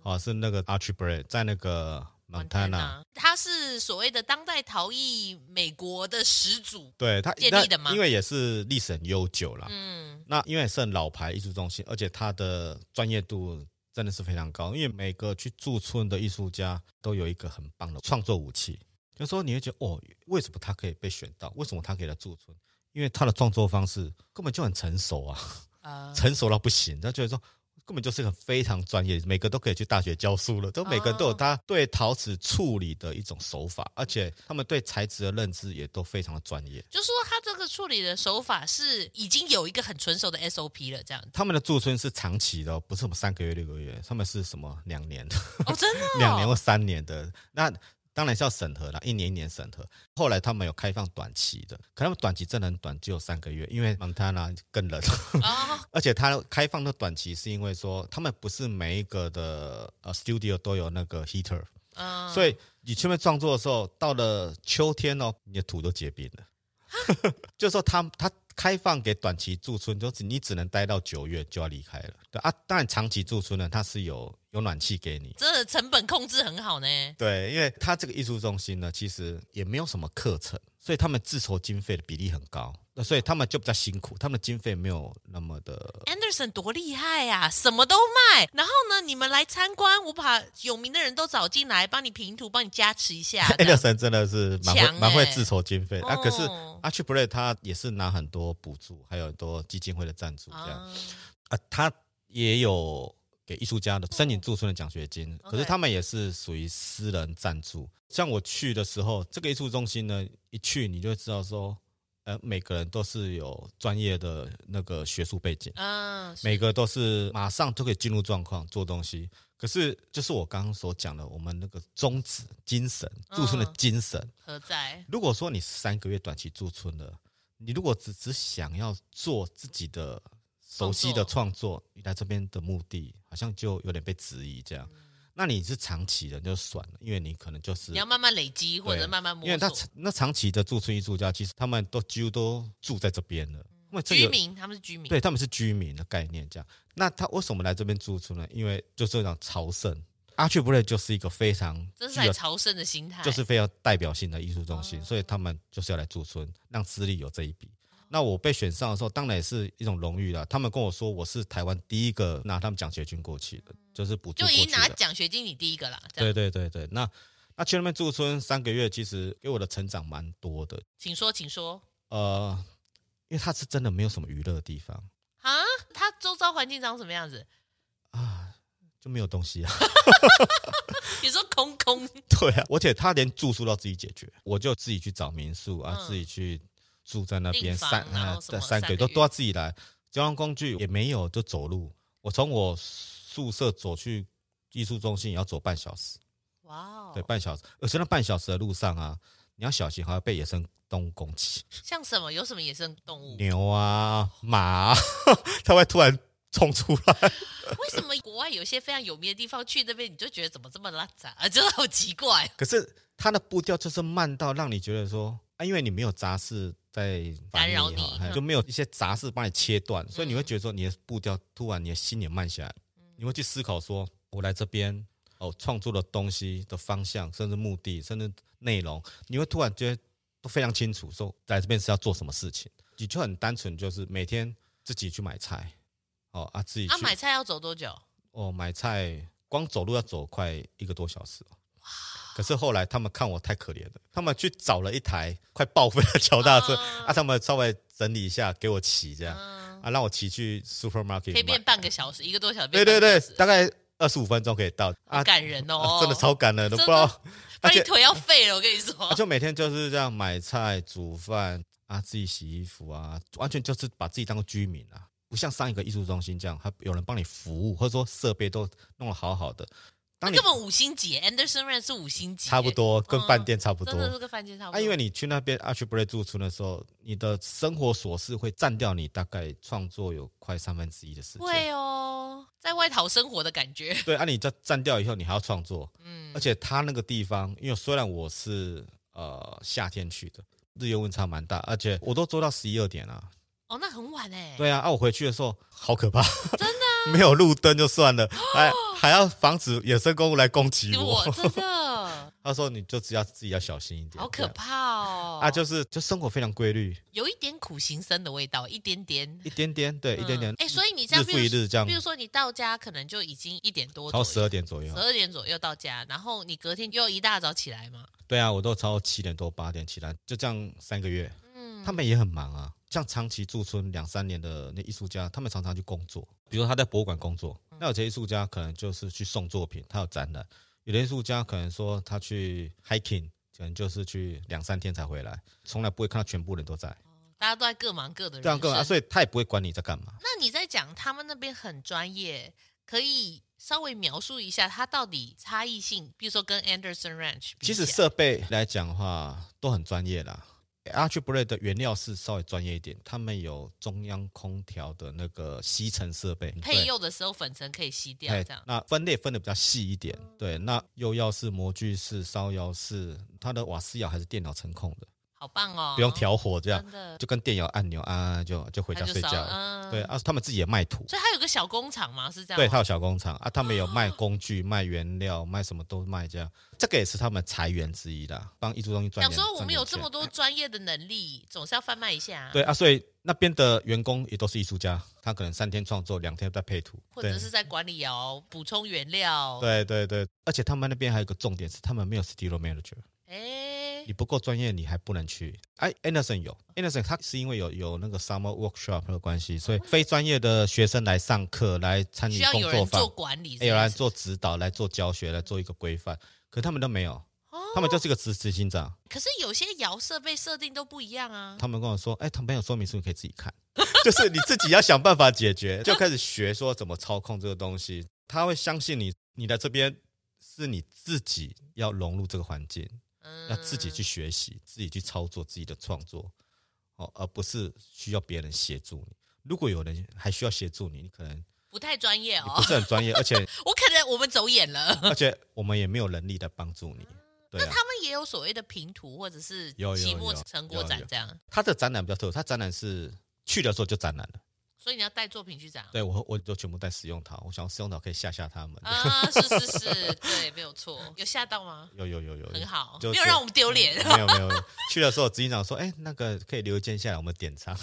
哦，是那个 Archie Bray 在那个 Montana，他是所谓的当代陶艺美国的始祖，对他建立的吗？因为也是历史很悠久了，嗯，那因为是很老牌艺术中心，而且他的专业度真的是非常高，因为每个去驻村的艺术家都有一个很棒的创作武器，就是说你会觉得哦，为什么他可以被选到？为什么他可以来驻村？因为他的创作方式根本就很成熟啊，呃、<laughs> 成熟到不行。他觉得说根本就是一个非常专业，每个都可以去大学教书了，都每个都有他对陶瓷处理的一种手法，而且他们对材质的认知也都非常的专业。就说他这个处理的手法是已经有一个很纯熟的 SOP 了，这样。他们的驻村是长期的，不是什么三个月、六个月，他们是什么两年的？哦，真的、哦，<laughs> 两年或三年的那。当然是要审核啦，一年一年审核。后来他们有开放短期的，可他们短期真的很短，只有三个月，因为蒙塔纳更冷。哦、<laughs> 而且他开放的短期是因为说，他们不是每一个的呃 studio 都有那个 heater，、哦、所以你去那边创作的时候，到了秋天哦，你的土都结冰了。<laughs> 就是说他他。开放给短期驻村，就是你只能待到九月就要离开了。对啊，当然长期驻村呢，它是有有暖气给你，这成本控制很好呢。对，因为它这个艺术中心呢，其实也没有什么课程，所以他们自筹经费的比例很高。那所以他们就比较辛苦，他们的经费没有那么的。Anderson 多厉害呀、啊，什么都卖。然后呢，你们来参观，我把有名的人都找进来，帮你评图，帮你加持一下。<laughs> Anderson 真的是蛮会蛮、欸、会自筹经费、哦、啊。可是 Archie Bray 他也是拿很多补助，还有很多基金会的赞助这样啊，啊。他也有给艺术家的申请驻村的奖学金，哦、可是他们也是属于私人赞助。像我去的时候，这个艺术中心呢，一去你就会知道说。呃，每个人都是有专业的那个学术背景，嗯，每个都是马上就可以进入状况做东西。可是，就是我刚刚所讲的，我们那个宗旨、精神、驻村的精神何在？如果说你三个月短期驻村的，你如果只只想要做自己的熟悉的创作，你来这边的目的好像就有点被质疑这样。那你是长期的就算了，因为你可能就是你要慢慢累积或者慢慢摸索。因为他那长期的驻村艺术家，其实他们都几乎都住在这边了。因为居民，他们是居民，对，他们是居民的概念这样。那他为什么来这边驻村呢？因为就是这种朝圣，Archie Bray 就是一个非常这是在朝圣的心态，就是非常代表性的艺术中心，所以他们就是要来驻村，让资历有这一笔。那我被选上的时候，当然也是一种荣誉了。他们跟我说，我是台湾第一个拿他们奖学金过去的，就是补助。就已经拿奖学金，你第一个啦。对对对对，那那去那边驻村三个月，其实给我的成长蛮多的。请说，请说。呃，因为他是真的没有什么娱乐的地方啊。他周遭环境长什么样子啊？就没有东西啊。<laughs> <laughs> 你说空空？对啊，而且他连住宿都要自己解决，我就自己去找民宿啊，嗯、自己去。住在那边三呃三个都都要自己来，交通工具也没有，就走路。我从我宿舍走去艺术中心也要走半小时。哇哦，对，半小时。而且那半小时的路上啊，你要小心，还要被野生动物攻击。像什么？有什么野生动物？牛啊，马啊，<laughs> 它会突然冲出来。为什么国外有些非常有名的地方去那边，你就觉得怎么这么拉杂啊？真 <laughs> 的好奇怪。可是它的步调就是慢到让你觉得说啊，因为你没有杂事。在干扰你，就没有一些杂事帮你切断，所以你会觉得说你的步调突然，你的心也慢下来，你会去思考说，我来这边哦，创作的东西的方向，甚至目的，甚至内容，你会突然觉得都非常清楚，说来这边是要做什么事情，你就很单纯，就是每天自己去买菜，哦啊，自己去啊，买菜要走多久？哦，买菜光走路要走快一个多小时。可是后来他们看我太可怜了，他们去找了一台快报废的脚踏车啊，啊，他们稍微整理一下给我骑这样啊，啊，让我骑去 supermarket 可以变半个小时，一个多小时，对对对，大概二十五分钟可以到。啊，感人哦，啊、真的超感人的，都不知道，而且腿要废了，我跟你说，<laughs> 啊、就每天就是这样买菜、煮饭啊，自己洗衣服啊，完全就是把自己当个居民啊，不像上一个艺术中心这样，还有人帮你服务，或者说设备都弄得好好的。那根本五星级，Anderson Ranch 是五星级，差不多跟饭店差不多，真的是跟饭店差不多。啊，因为你去那边 Archie Bray 驻村的时候，你的生活琐事会占掉你大概创作有快三分之一的时间。会哦，在外讨生活的感觉。对啊，你这占掉以后，你还要创作。嗯，而且他那个地方，因为虽然我是呃夏天去的，日夜温差蛮大，而且我都做到十一二点啊。哦，那很晚哎。对啊，啊，我回去的时候好可怕，<laughs> 真的、啊、<laughs> 没有路灯就算了，还还要防止野生动物来攻击我，我，真的。<laughs> 他说你就只要自己要小心一点，好可怕哦。啊，就是就生活非常规律，有一点苦行僧的味道，一点点，一点点，对，嗯、一点点。哎，所以你这样日复一日这样，比如说你到家可能就已经一点多，超十二点左右，十二点左右到家，然后你隔天又一大早起来嘛？对啊，我都超过七点多八点起来，就这样三个月。嗯，他们也很忙啊，像长期驻村两三年的那艺术家，他们常常去工作，比如说他在博物馆工作，那有些艺术家可能就是去送作品，他有展览。有的艺术家可能说他去 hiking，可能就是去两三天才回来，从来不会看到全部人都在。大家都在各忙各的人，这样各忙，所以他也不会管你在干嘛。那你在讲他们那边很专业，可以稍微描述一下他到底差异性，比如说跟 Anderson Ranch，其实设备来讲的话都很专业啦。Blake 的原料是稍微专业一点，他们有中央空调的那个吸尘设备，配釉的时候粉尘可以吸掉，这样。那分类分的比较细一点，对。那釉药是、模具式、烧窑是，它的瓦斯窑还是电脑程控的。好棒哦！不用调火，这样就跟电窑按钮按按就就回家睡觉。嗯、对啊，他们自己也卖土，所以他有个小工厂吗？是这样？对，他有小工厂啊，他们有卖工具、哦、卖原料、卖什么都卖这样。这个也是他们财源之一的，帮艺术中心赚钱。想说我们有这么多专业的能力，总是要贩卖一下、啊。对啊，所以那边的员工也都是艺术家，他可能三天创作，两天在配图，或者是在管理窑补充原料。对对对，而且他们那边还有一个重点是，他们没有 studio manager。哎。你不够专业，你还不能去。哎，Anderson 有，Anderson 他是因为有有那个 summer workshop 的关系，所以非专业的学生来上课，来参与工作坊，需要有人做管理，有人做指导，来做教学，来做一个规范。可他们都没有，他们就是一个执执行长。可是有些摇设备设定都不一样啊。他们跟我说，哎，他们没有说明书，你可以自己看，<laughs> 就是你自己要想办法解决，<laughs> 就开始学说怎么操控这个东西。他会相信你，你来这边是你自己要融入这个环境。要自己去学习，自己去操作自己的创作，哦，而不是需要别人协助你。如果有人还需要协助你，你可能不太专业哦，不是很专业，而且 <laughs> 我可能我们走眼了，<laughs> 而且我们也没有能力来帮助你。对啊，那他们也有所谓的评图或者是期末成果展这样。他的展览比较特殊，他展览是去的时候就展览了。所以你要带作品去展？对，我我就全部带使用陶，我想使用陶可以吓吓他们啊！<laughs> 是是是，对，没有错。有吓到吗？有有有有，很好，没有让我们丢脸。没有没有，去的时候执行长说：“哎，那个可以留一件下来，我们典藏。”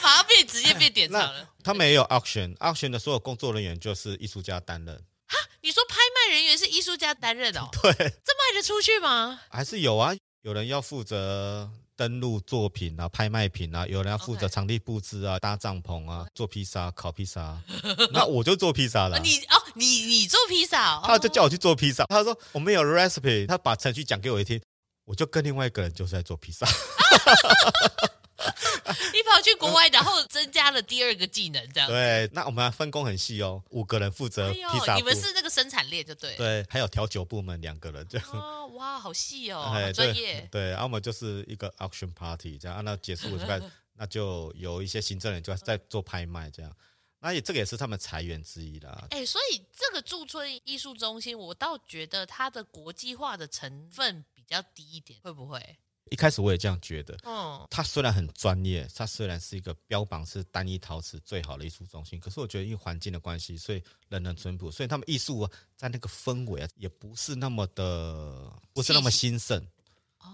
反而被直接变典藏了。他们也有 auction，auction 的所有工作人员就是艺术家担任。哈，你说拍卖人员是艺术家担任哦？<laughs> 对，这卖得出去吗？还是有啊，有人要负责。登录作品啊，拍卖品啊，有人要负责场地布置啊，搭帐篷啊，做披萨、烤披萨，<laughs> 那我就做披萨了。你哦，你你做披萨，他就叫我去做披萨。他说我们有 recipe，他把程序讲给我一听，我就跟另外一个人就是在做披萨。<laughs> <laughs> 你跑去国外，然后增加了第二个技能，这样对。那我们分工很细哦，五个人负责披萨、哎。你们是那个生产链就对。对，还有调酒部门两个人这样。哦，哇，好细哦，好专业。对，然后我们就是一个 auction party 这样，那结束就开始，<laughs> 那就有一些行政人就在做拍卖这样。那也这个也是他们财源之一啦。哎，所以这个驻村艺术中心，我倒觉得它的国际化的成分比较低一点，会不会？一开始我也这样觉得。嗯，它虽然很专业，它虽然是一个标榜是单一陶瓷最好的艺术中心，可是我觉得因为环境的关系，所以人人淳朴，所以他们艺术啊，在那个氛围啊，也不是那么的，不是那么兴盛。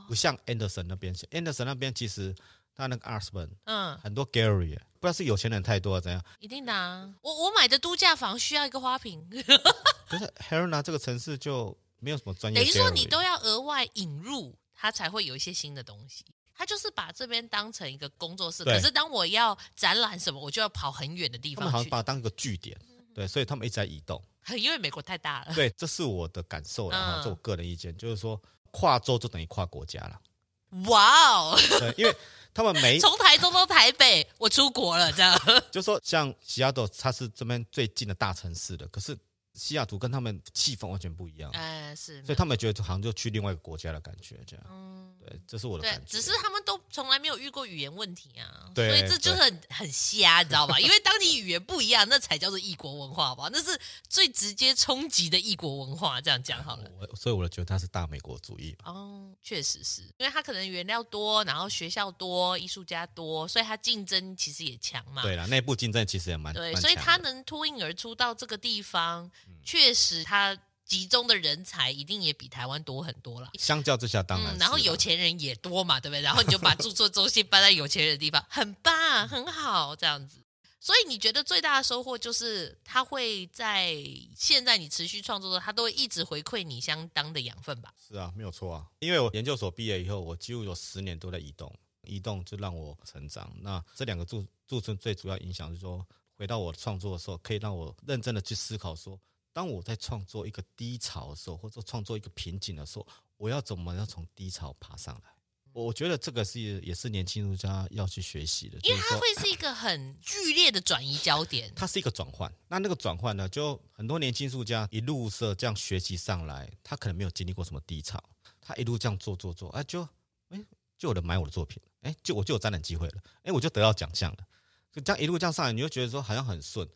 不像 Anderson 那边，Anderson 那边其实他那个 Artsman，嗯，很多 gallery，不知道是有钱人太多怎样？一定的啊，我我买的度假房需要一个花瓶。可是 Helena 这个城市就没有什么专业，<laughs> 等于说你都要额外引入。他才会有一些新的东西。他就是把这边当成一个工作室，可是当我要展览什么，我就要跑很远的地方去。他们好像把它当一个据点，对，所以他们一直在移动。<laughs> 因为美国太大了。对，这是我的感受了哈，这是我个人意见，就是说跨州就等于跨国家了。哇哦！对，因为他们没 <laughs> 从台中到台北，我出国了这样。<laughs> 就说像西雅图，它是这边最近的大城市的，可是西雅图跟他们气氛完全不一样，哎，是，所以他们觉得好像就去另外一个国家的感觉，这样。嗯，对，这是我的感觉。只是他们都从来没有遇过语言问题啊，对，所以这就是很很瞎，你知道吧？因为当你语言不一样，那才叫做异国文化吧？那是最直接冲击的异国文化。这样讲好了，我所以我就觉得他是大美国主义吧。哦，确实是因为他可能原料多，然后学校多，艺术家多，所以他竞争其实也强嘛。对了，内部竞争其实也蛮对，所以他能脱颖而出到这个地方，嗯、确实。他集中的人才一定也比台湾多很多了。相较之下，当然、嗯，然后有钱人也多嘛，对不对？然后你就把著作中心搬在有钱人的地方，很棒，很好，这样子。所以你觉得最大的收获就是他会在现在你持续创作的，他都会一直回馈你相当的养分吧？是啊，没有错啊。因为我研究所毕业以后，我几乎有十年都在移动，移动就让我成长。那这两个驻驻村最主要影响是说，回到我创作的时候，可以让我认真的去思考说。当我在创作一个低潮的时候，或者创作一个瓶颈的时候，我要怎么样从低潮爬上来？我觉得这个是也是年轻艺术家要去学习的，因为它会是一个很剧烈的转移焦点。它是一个转换，那那个转换呢，就很多年轻艺术家一路是这样学习上来，他可能没有经历过什么低潮，他一路这样做做做，哎，就哎就有人买我的作品，哎，就我就有展览机会了，哎，我就得到奖项了，就这样一路这样上来，你就觉得说好像很顺。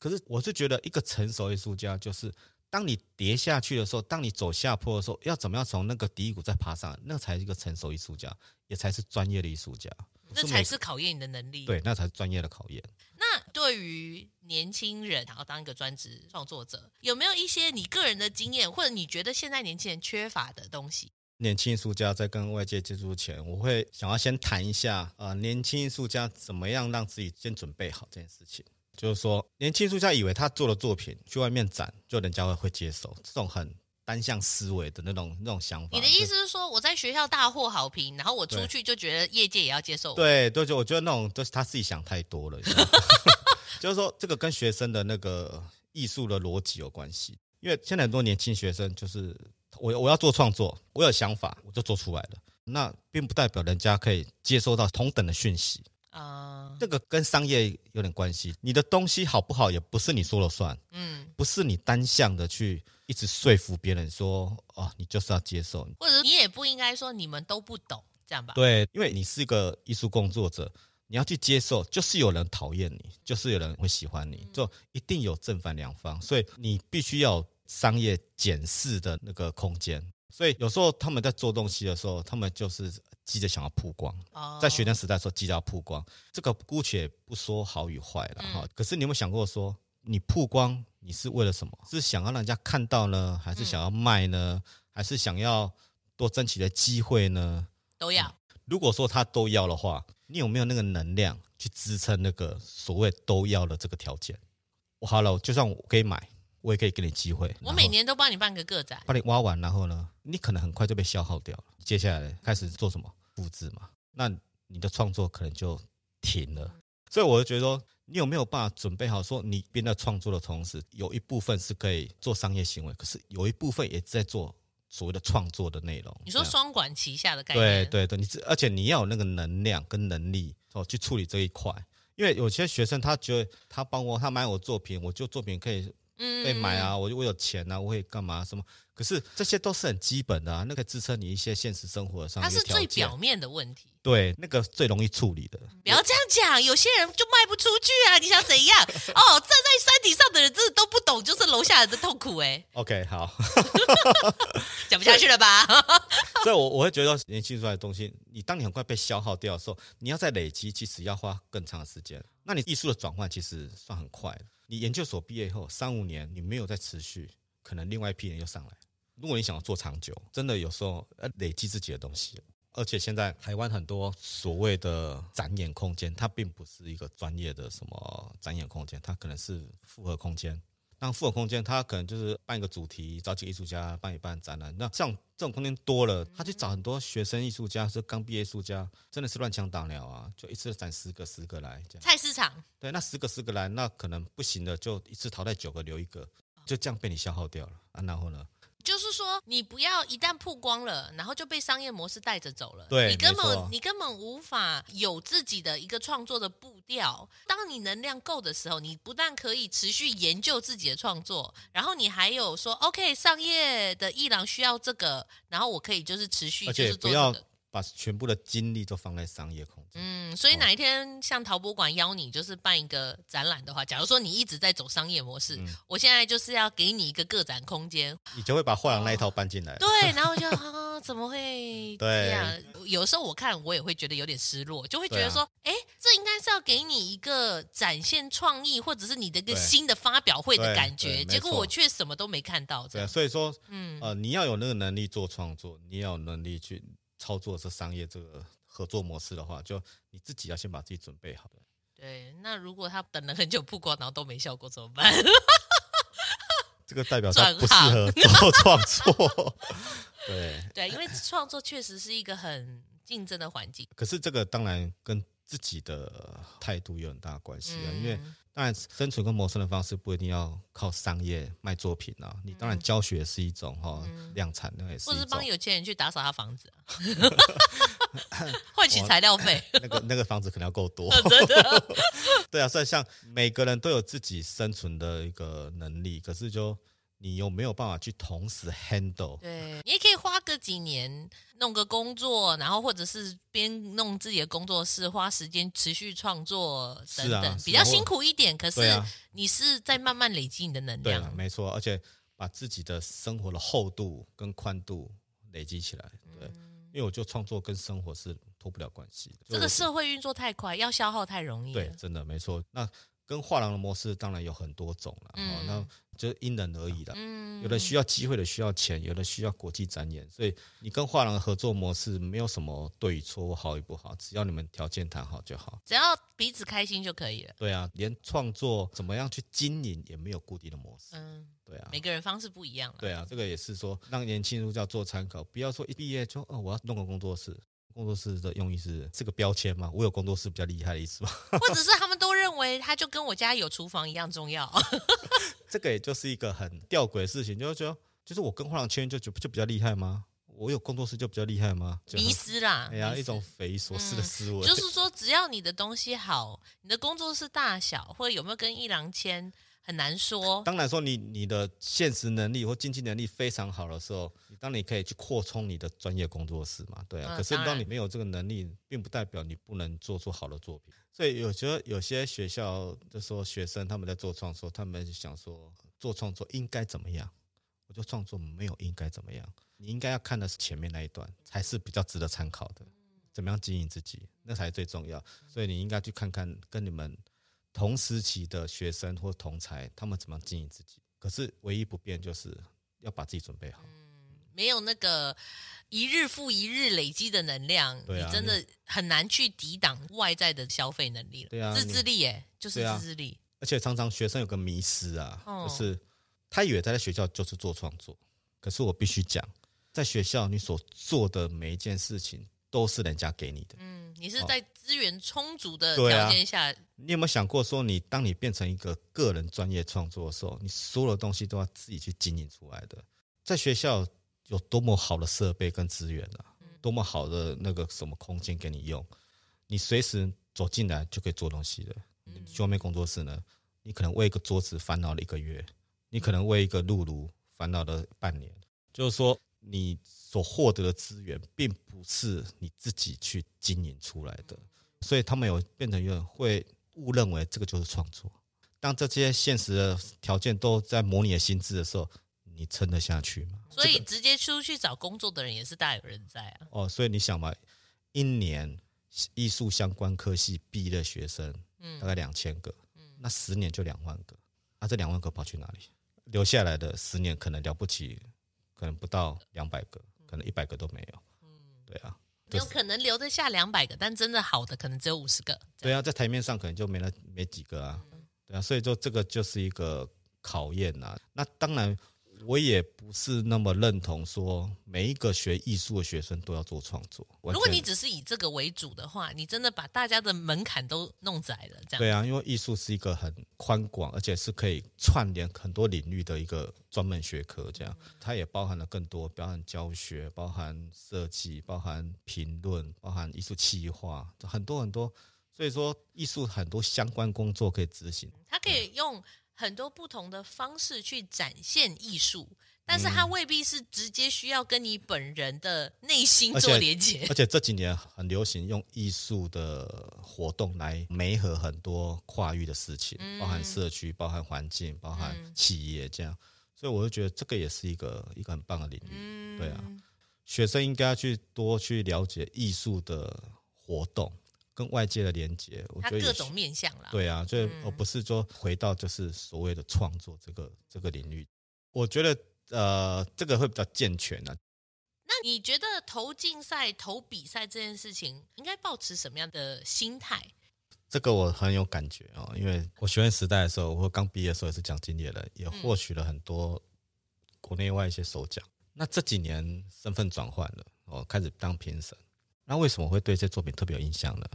可是我是觉得，一个成熟艺术家就是，当你跌下去的时候，当你走下坡的时候，要怎么样从那个低谷再爬上来，那才是一个成熟艺术家，也才是专业的艺术家。那才是考验你的能力。对，那才是专业的考验。那对于年轻人想要当一个专职创作者，有没有一些你个人的经验，或者你觉得现在年轻人缺乏的东西？年轻艺术家在跟外界接触前，我会想要先谈一下，呃，年轻艺术家怎么样让自己先准备好这件事情。就是说，年轻艺术家以为他做的作品去外面展，就人家会会接受，这种很单向思维的那种那种想法。你的意思是说，我在学校大获好评，然后我出去就觉得业界也要接受我？对对，就我觉得那种都是他自己想太多了。<laughs> 就是说，这个跟学生的那个艺术的逻辑有关系。因为现在很多年轻学生就是我我要做创作，我有想法，我就做出来了。那并不代表人家可以接收到同等的讯息。啊，这个跟商业有点关系。你的东西好不好，也不是你说了算。嗯，不是你单向的去一直说服别人说，哦，你就是要接受。或者你也不应该说你们都不懂，这样吧？对，因为你是一个艺术工作者，你要去接受，就是有人讨厌你，就是有人会喜欢你，就一定有正反两方，所以你必须要有商业检视的那个空间。所以有时候他们在做东西的时候，他们就是急着想要曝光。在学生时代说急着要曝光，这个姑且不说好与坏了哈。可是你有没有想过说，你曝光你是为了什么？是想要让人家看到呢，还是想要卖呢？还是想要多争取的机会呢？都要。如果说他都要的话，你有没有那个能量去支撑那个所谓都要的这个条件？我好了，就算我可以买。我也可以给你机会，我每年都帮你办个个展，帮你挖完，然后呢，你可能很快就被消耗掉了。接下来开始做什么复制嘛？那你的创作可能就停了。所以我就觉得说，你有没有办法准备好？说你边在创作的同时，有一部分是可以做商业行为，可是有一部分也在做所谓的创作的内容。你说双管齐下的概念？对对对，你而且你要有那个能量跟能力哦，去处理这一块。因为有些学生他觉得他帮我，他买我作品，我就作品可以。被买啊，我我有钱啊，我会干嘛什么？可是这些都是很基本的啊，那个支撑你一些现实生活上。它是最表面的问题。对，那个最容易处理的。不要这样讲，有些人就卖不出去啊！你想怎样？<laughs> 哦，站在山顶上的人真的都不懂，就是楼下人的痛苦哎、欸。OK，好，<laughs> 讲不下去了吧？所以，我我会觉得年轻出来的东西，你当你很快被消耗掉的时候，你要再累积，其实要花更长的时间。那你艺术的转换其实算很快的。你研究所毕业后三五年，你没有再持续，可能另外一批人又上来。如果你想要做长久，真的有时候要累积自己的东西。而且现在台湾很多所谓的展演空间，它并不是一个专业的什么展演空间，它可能是复合空间。那复合空间，它可能就是办一个主题，找几个艺术家办一办展览。那像这种空间多了，他去找很多学生艺术家，是刚毕业艺术家，真的是乱枪打鸟啊！就一次展十个十个来这样。菜市场。对，那十个十个来，那可能不行的，就一次淘汰九个留一个，就这样被你消耗掉了啊。然后呢？就就是说，你不要一旦曝光了，然后就被商业模式带着走了。对，你根本你根本无法有自己的一个创作的步调。当你能量够的时候，你不但可以持续研究自己的创作，然后你还有说，OK，商业的艺廊需要这个，然后我可以就是持续就是做这个。把全部的精力都放在商业空间。嗯，所以哪一天像陶博馆邀你，就是办一个展览的话，假如说你一直在走商业模式，嗯、我现在就是要给你一个个展空间，你就会把画廊那一套搬进来。对，然后就啊，怎么会这样？有时候我看我也会觉得有点失落，就会觉得说，哎、啊，这应该是要给你一个展现创意，或者是你的一个新的发表会的感觉，结果我却什么都没看到。对，所以说，嗯呃，你要有那个能力做创作，你要有能力去。操作这商业这个合作模式的话，就你自己要先把自己准备好。对，那如果他等了很久曝光，然后都没效果怎么办？<laughs> 这个代表他不适合 <laughs> 做创作。<laughs> 对对，因为创作确实是一个很竞争的环境。可是这个当然跟自己的态度有很大关系啊，嗯、因为。当然，生存跟谋生的方式不一定要靠商业卖作品啊。你当然教学是一种哈，量产那也是。或是帮有钱人去打扫他房子，<laughs> <laughs> 换取材料费。那个那个房子可能要够多。真的。<laughs> 对啊，所以像每个人都有自己生存的一个能力，可是就。你有没有办法去同时 handle？对，你也可以花个几年弄个工作，然后或者是边弄自己的工作室，花时间持续创作等等，啊啊、比较辛苦一点。可是你是在慢慢累积你的能量，对，没错。而且把自己的生活的厚度跟宽度累积起来，对，嗯、因为我觉得创作跟生活是脱不了关系的。这个社会运作太快，要消耗太容易。对，真的没错。那。跟画廊的模式当然有很多种了，嗯、那就因人而异了。嗯、有的需要机会的需要钱，有的需要国际展演，所以你跟画廊的合作模式没有什么对与错，好与不好，只要你们条件谈好就好，只要彼此开心就可以了。对啊，连创作怎么样去经营也没有固定的模式。嗯，对啊，每个人方式不一样。对啊，这个也是说让年轻人叫做参考，不要说一毕业就哦，我要弄个工作室。工作室的用意是这个标签吗？我有工作室比较厉害的意思吗？<laughs> 或者是他们都认为他就跟我家有厨房一样重要？<laughs> 这个也就是一个很吊诡的事情，就是说，就是我跟画廊签就就就比较厉害吗？我有工作室就比较厉害吗？迷失啦，哎呀，一种匪夷所思的思维、嗯。<laughs> 就是说，只要你的东西好，你的工作室大小或者有没有跟一郎签。很难说。当然说你你的现实能力或经济能力非常好的时候，你当你可以去扩充你的专业工作室嘛，对啊。嗯、可是当你没有这个能力，并不代表你不能做出好的作品。所以有时候有些学校就说学生他们在做创作，他们想说做创作应该怎么样？我就创作没有应该怎么样，你应该要看的是前面那一段才是比较值得参考的。怎么样经营自己，那才是最重要。所以你应该去看看跟你们。同时期的学生或同才，他们怎么经营自己？可是唯一不变就是要把自己准备好。嗯，没有那个一日复一日累积的能量，啊、你真的很难去抵挡外在的消费能力了。对啊，自制力耶，就是自制力。而且常常学生有个迷失啊，哦、就是他以为他在学校就是做创作，可是我必须讲，在学校你所做的每一件事情。都是人家给你的。嗯，你是在资源充足的条件下。你有没有想过说，你当你变成一个个人专业创作的时候，你所有的东西都要自己去经营出来的？在学校有多么好的设备跟资源啊，多么好的那个什么空间给你用，你随时走进来就可以做东西的。你去外面工作室呢，你可能为一个桌子烦恼了一个月，你可能为一个露炉烦恼了半年。就是说。你所获得的资源，并不是你自己去经营出来的，所以他们有变成有人会误认为这个就是创作。当这些现实的条件都在模拟的心智的时候，你撑得下去吗？所以直接出去找工作的人也是大有人在啊。哦，所以你想嘛，一年艺术相关科系毕业的学生，大概两千个，那十年就两万个，那这两万个跑去哪里？留下来的十年可能了不起。可能不到两百个，可能一百个都没有。嗯，对啊，有可能留得下两百个，但真的好的可能只有五十个。对啊，在台面上可能就没了没几个啊。对啊，所以说这个就是一个考验呐。那当然，我也不是那么认同说每一个学艺术的学生都要做创作。如果你只是以这个为主的话，你真的把大家的门槛都弄窄了。这样对啊，因为艺术是一个很宽广，而且是可以串联很多领域的一个专门学科。这样，它也包含了更多，包含教学，包含设计，包含评论，包含艺术企划，很多很多。所以说，艺术很多相关工作可以执行。它可以用。很多不同的方式去展现艺术，但是它未必是直接需要跟你本人的内心做连接。而且这几年很流行用艺术的活动来媒合很多跨域的事情，包含社区、包含环境、包含企业这样。所以我就觉得这个也是一个一个很棒的领域。对啊，学生应该要去多去了解艺术的活动。跟外界的连接，我觉得各种面向了。对啊，所以而不是说回到就是所谓的创作这个这个领域，我觉得呃这个会比较健全呢、啊。那你觉得投竞赛、投比赛这件事情，应该保持什么样的心态？这个我很有感觉哦，因为我学生时代的时候，我刚毕业的时候也是奖金猎人，也获取了很多国内外一些首奖。那这几年身份转换了，我开始当评审。那为什么会对这些作品特别有印象呢？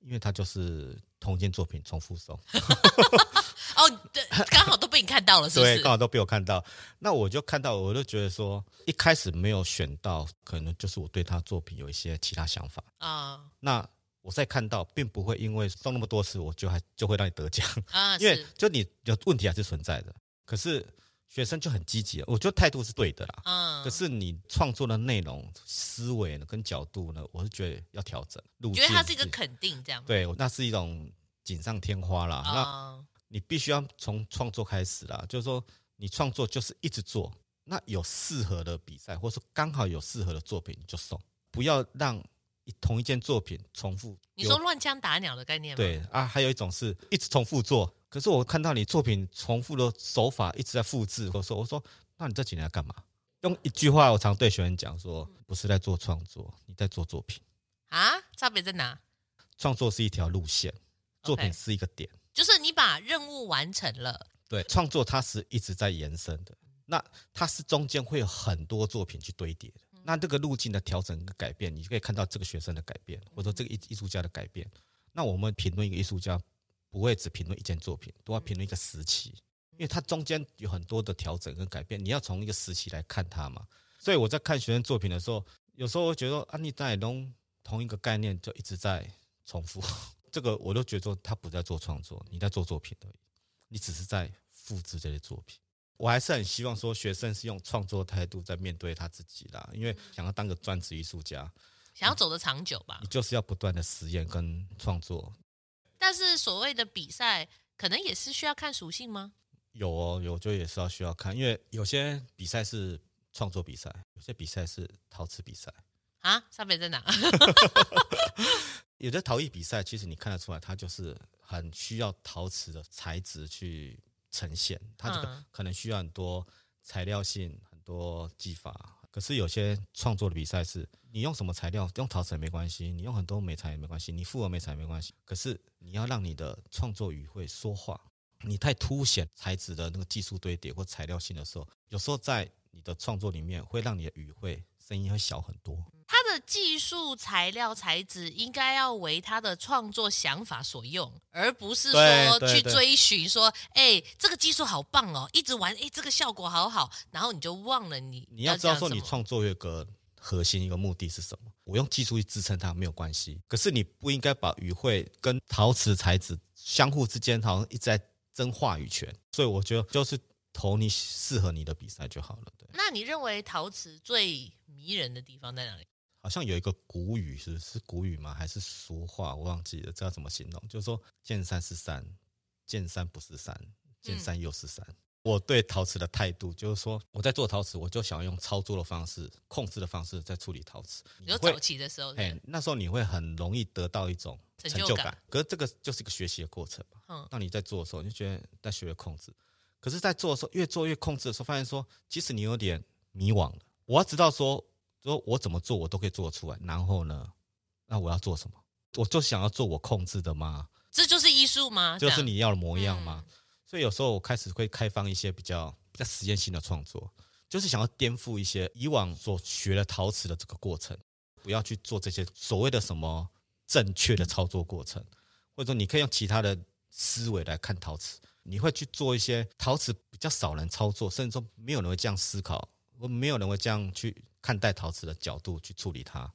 因为他就是同一件作品重复送，<laughs> 哦，对，刚好都被你看到了，是不是？对，刚好都被我看到。那我就看到，我就觉得说，一开始没有选到，可能就是我对他作品有一些其他想法啊。哦、那我再看到，并不会因为送那么多次，我就还就会让你得奖啊。<laughs> 因为就你有问题还是存在的，可是。学生就很积极，我觉得态度是对的啦。嗯，可是你创作的内容、思维呢，跟角度呢，我是觉得要调整。我觉得它是一个肯定，这样。对，那是一种锦上添花啦。嗯、那你必须要从创作开始啦，就是说你创作就是一直做。那有适合的比赛，或是刚好有适合的作品，你就送。不要让同一件作品重复。你说乱枪打鸟的概念吗？对啊，还有一种是一直重复做。可是我看到你作品重复的手法一直在复制，我说我说，那你这几年在干嘛？用一句话，我常对学员讲说，不是在做创作，你在做作品啊？差别在哪？创作是一条路线，作品是一个点，就是你把任务完成了。对，创作它是一直在延伸的，那它是中间会有很多作品去堆叠的，那这个路径的调整跟改变，你就可以看到这个学生的改变，或者说这个艺艺术家的改变。那我们评论一个艺术家。不会只评论一件作品，都要评论一个时期，因为它中间有很多的调整跟改变，你要从一个时期来看它嘛。所以我在看学生作品的时候，有时候我觉得说啊，你在弄同一个概念就一直在重复，<laughs> 这个我都觉得他不在做创作，你在做作品而已，你只是在复制这些作品。我还是很希望说学生是用创作态度在面对他自己啦，因为想要当个专职艺术家，想要走得长久吧，你就是要不断的实验跟创作。但是所谓的比赛，可能也是需要看属性吗？有哦，有就也是要需要看，因为有些比赛是创作比赛，有些比赛是陶瓷比赛啊，差别在哪？<laughs> 有的陶艺比赛，其实你看得出来，它就是很需要陶瓷的材质去呈现，它这个可能需要很多材料性，很多技法。可是有些创作的比赛是，你用什么材料，用陶瓷也没关系，你用很多美材也没关系，你复合美材也没关系。可是你要让你的创作语汇说话，你太凸显材质的那个技术堆叠或材料性的时候，有时候在你的创作里面会让你的语汇声音会小很多。他的技术材料材质应该要为他的创作想法所用，而不是说去追寻说，哎、欸，这个技术好棒哦，一直玩，哎、欸，这个效果好好，然后你就忘了你。你要知道说，你创作有个核心一个目的是什么？我用技术去支撑它没有关系，可是你不应该把语汇跟陶瓷材质相互之间好像一直在争话语权。所以我觉得就是投你适合你的比赛就好了。对。那你认为陶瓷最迷人的地方在哪里？好像有一个古语，是是古语吗？还是俗话？我忘记了，这要怎么形容？就是说，见山是山，见山不是山，见山又是山。嗯、我对陶瓷的态度就是说，我在做陶瓷，我就想要用操作的方式、控制的方式在处理陶瓷。有早期的时候，哎，那时候你会很容易得到一种成就感。可是这个就是一个学习的过程嘛。嗯。当你在做的时候，你就觉得在学会控制。可是，在做的时候，越做越控制的时候，发现说，其实你有点迷惘了。我要知道说。说我怎么做，我都可以做得出来。然后呢，那我要做什么？我就想要做我控制的吗？这就是艺术吗？<laughs> 就是你要的模样吗？嗯、所以有时候我开始会开放一些比较比较实验性的创作，就是想要颠覆一些以往所学的陶瓷的这个过程，不要去做这些所谓的什么正确的操作过程，或者说你可以用其他的思维来看陶瓷，你会去做一些陶瓷比较少人操作，甚至说没有人会这样思考，或没有人会这样去看待陶瓷的角度去处理它。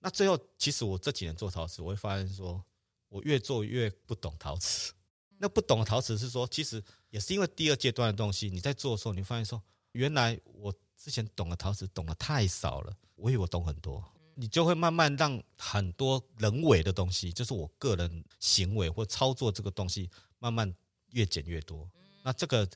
那最后，其实我这几年做陶瓷，我会发现说，我越做越不懂陶瓷。那不懂的陶瓷是说，其实也是因为第二阶段的东西，你在做的时候，你发现说，原来我之前懂的陶瓷懂得太少了，我以为我懂很多，你就会慢慢让很多人为的东西，就是我个人行为或操作这个东西，慢慢越减越多。那这个。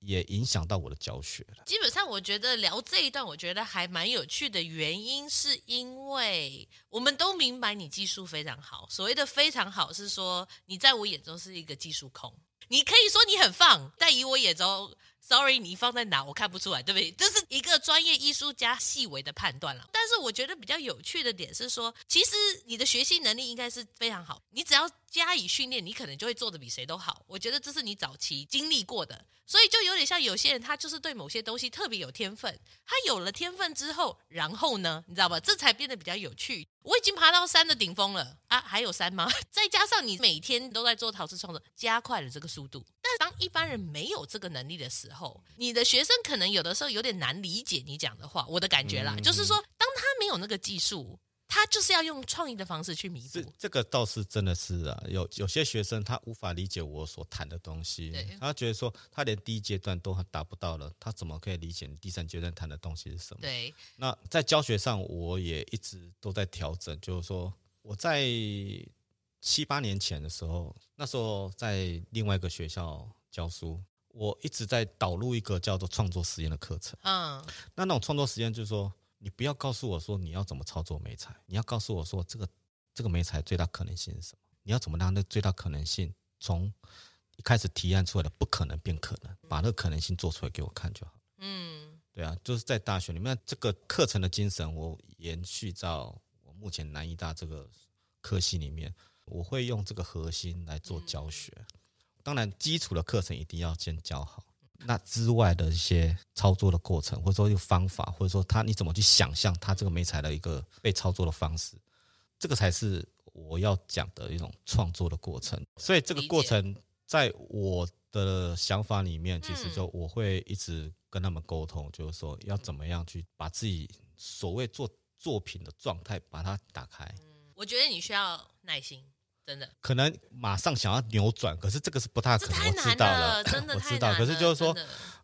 也影响到我的教学了。基本上，我觉得聊这一段，我觉得还蛮有趣的原因，是因为我们都明白你技术非常好。所谓的非常好，是说你在我眼中是一个技术控。你可以说你很放，但以我眼中。Sorry，你放在哪我看不出来，对不对？这是一个专业艺术家细微的判断了。但是我觉得比较有趣的点是说，其实你的学习能力应该是非常好，你只要加以训练，你可能就会做得比谁都好。我觉得这是你早期经历过的，所以就有点像有些人，他就是对某些东西特别有天分。他有了天分之后，然后呢，你知道吧？这才变得比较有趣。我已经爬到山的顶峰了啊，还有山吗？<laughs> 再加上你每天都在做陶瓷创作，加快了这个速度。但当一般人没有这个能力的时候，你的学生可能有的时候有点难理解你讲的话。我的感觉啦，就是说，当他没有那个技术。他就是要用创意的方式去弥补。这个倒是真的是啊，有有些学生他无法理解我所谈的东西，他觉得说他连第一阶段都达不到了，他怎么可以理解你第三阶段谈的东西是什么？对。那在教学上，我也一直都在调整，就是说我在七八年前的时候，那时候在另外一个学校教书，我一直在导入一个叫做创作实验的课程。嗯。那那种创作实验就是说。你不要告诉我说你要怎么操作媒材，你要告诉我说这个这个媒材最大可能性是什么？你要怎么让那最大可能性从一开始提案出来的不可能变可能，把那个可能性做出来给我看就好。嗯，对啊，就是在大学里面这个课程的精神，我延续到我目前南医大这个科系里面，我会用这个核心来做教学。当然，基础的课程一定要先教好。那之外的一些操作的过程，或者说一个方法，或者说他你怎么去想象他这个媒材的一个被操作的方式，这个才是我要讲的一种创作的过程。所以这个过程在我的想法里面，其实就我会一直跟他们沟通，就是说要怎么样去把自己所谓做作品的状态把它打开。我觉得你需要耐心。真的可能马上想要扭转，可是这个是不太可能。太难了，真的 <laughs> 我知道。可是就是说，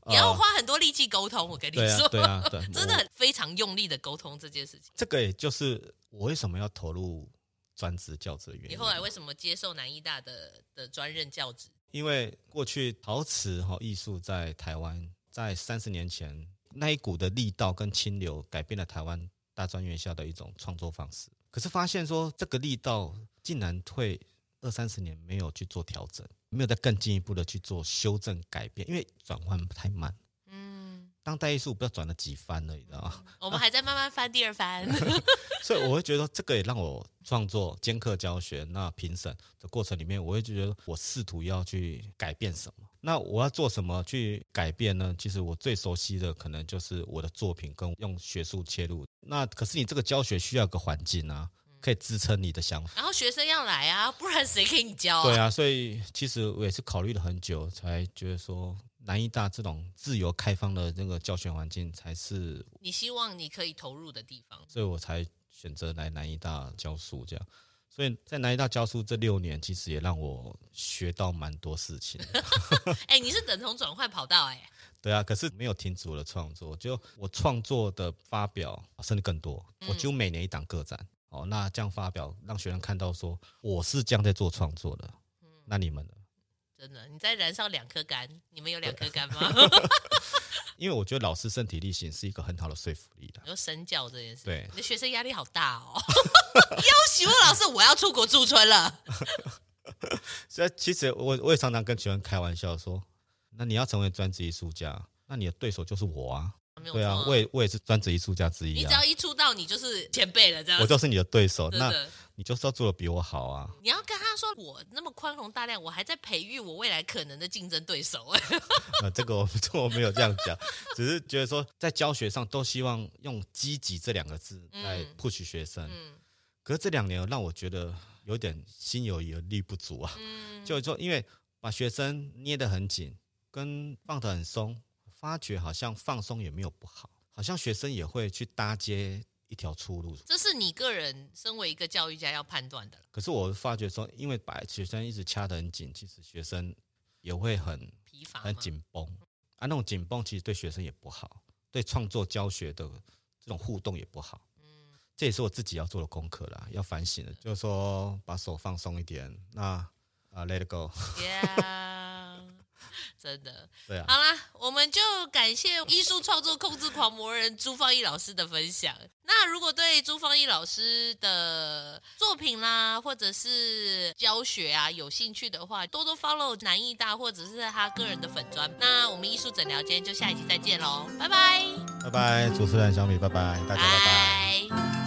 你要花很多力气沟通。我跟你说，对啊，对，<laughs> 真的非常用力的沟通这件事情。这个也就是我为什么要投入专职教职的原因。你后来为什么接受南医大的的专任教职？因为过去陶瓷和艺术在台湾，在三十年前那一股的力道跟清流，改变了台湾大专院校的一种创作方式。可是发现说，这个力道竟然会二三十年没有去做调整，没有再更进一步的去做修正改变，因为转换太慢。嗯，当代艺术不要转了几番了，你知道吗？我们还在慢慢翻第二番。<laughs> 所以我会觉得这个也让我创作兼课教学，那评审的过程里面，我会觉得我试图要去改变什么。那我要做什么去改变呢？其实我最熟悉的可能就是我的作品跟用学术切入。那可是你这个教学需要个环境啊，可以支撑你的想法。然后学生要来啊，不然谁给你教啊？对啊，所以其实我也是考虑了很久，才觉得说南医大这种自由开放的那个教学环境才是你希望你可以投入的地方。所以我才选择来南医大教书，这样。所以在南医大教书这六年，其实也让我学到蛮多事情。<laughs> 哎、欸，你是等同转换跑道哎、欸。<laughs> 对啊，可是没有停止我的创作，就我创作的发表甚至更多，我几乎每年一档个展。哦，那这样发表让学生看到说我是这样在做创作的。嗯那你们呢？真的，你在燃烧两颗肝，你们有两颗肝吗？<laughs> 因为我觉得老师身体力行是一个很好的说服力的。你说身教这件事，对，你的学生压力好大哦。<laughs> 要许问老师，我要出国驻村了。<laughs> 所以其实我我也常常跟学生开玩笑说。那你要成为专职艺术家，那你的对手就是我啊！对啊，我也我也是专职艺术家之一啊！你只要一出道，你就是前辈了，这样。我就是你的对手。那你就是要做的比我好啊！你要跟他说，我那么宽宏大量，我还在培育我未来可能的竞争对手。<laughs> 呃，这个我这个我没有这样讲，<laughs> 只是觉得说在教学上都希望用积极这两个字来 push 学生。嗯，可是这两年让我觉得有点心有余而力不足啊。嗯，就是说，因为把学生捏得很紧，跟放得很松，发觉好像放松也没有不好，好像学生也会去搭接。一条出路，这是你个人身为一个教育家要判断的。可是我发觉说，因为把学生一直掐得很紧，其实学生也会很疲乏、很紧绷啊。那种紧绷其实对学生也不好，对创作教学的这种互动也不好。嗯，这也是我自己要做的功课啦，要反省的，就是说把手放松一点。那啊，Let it go。Yeah. <laughs> 真的，对啊。好啦，我们就感谢艺术创作控制狂魔人朱芳义老师的分享。那如果对朱芳义老师的作品啦，或者是教学啊有兴趣的话，多多 follow 南艺大，或者是他个人的粉专。那我们艺术诊聊间就下一集再见喽，拜拜，拜拜，主持人小米，拜拜，大家拜拜。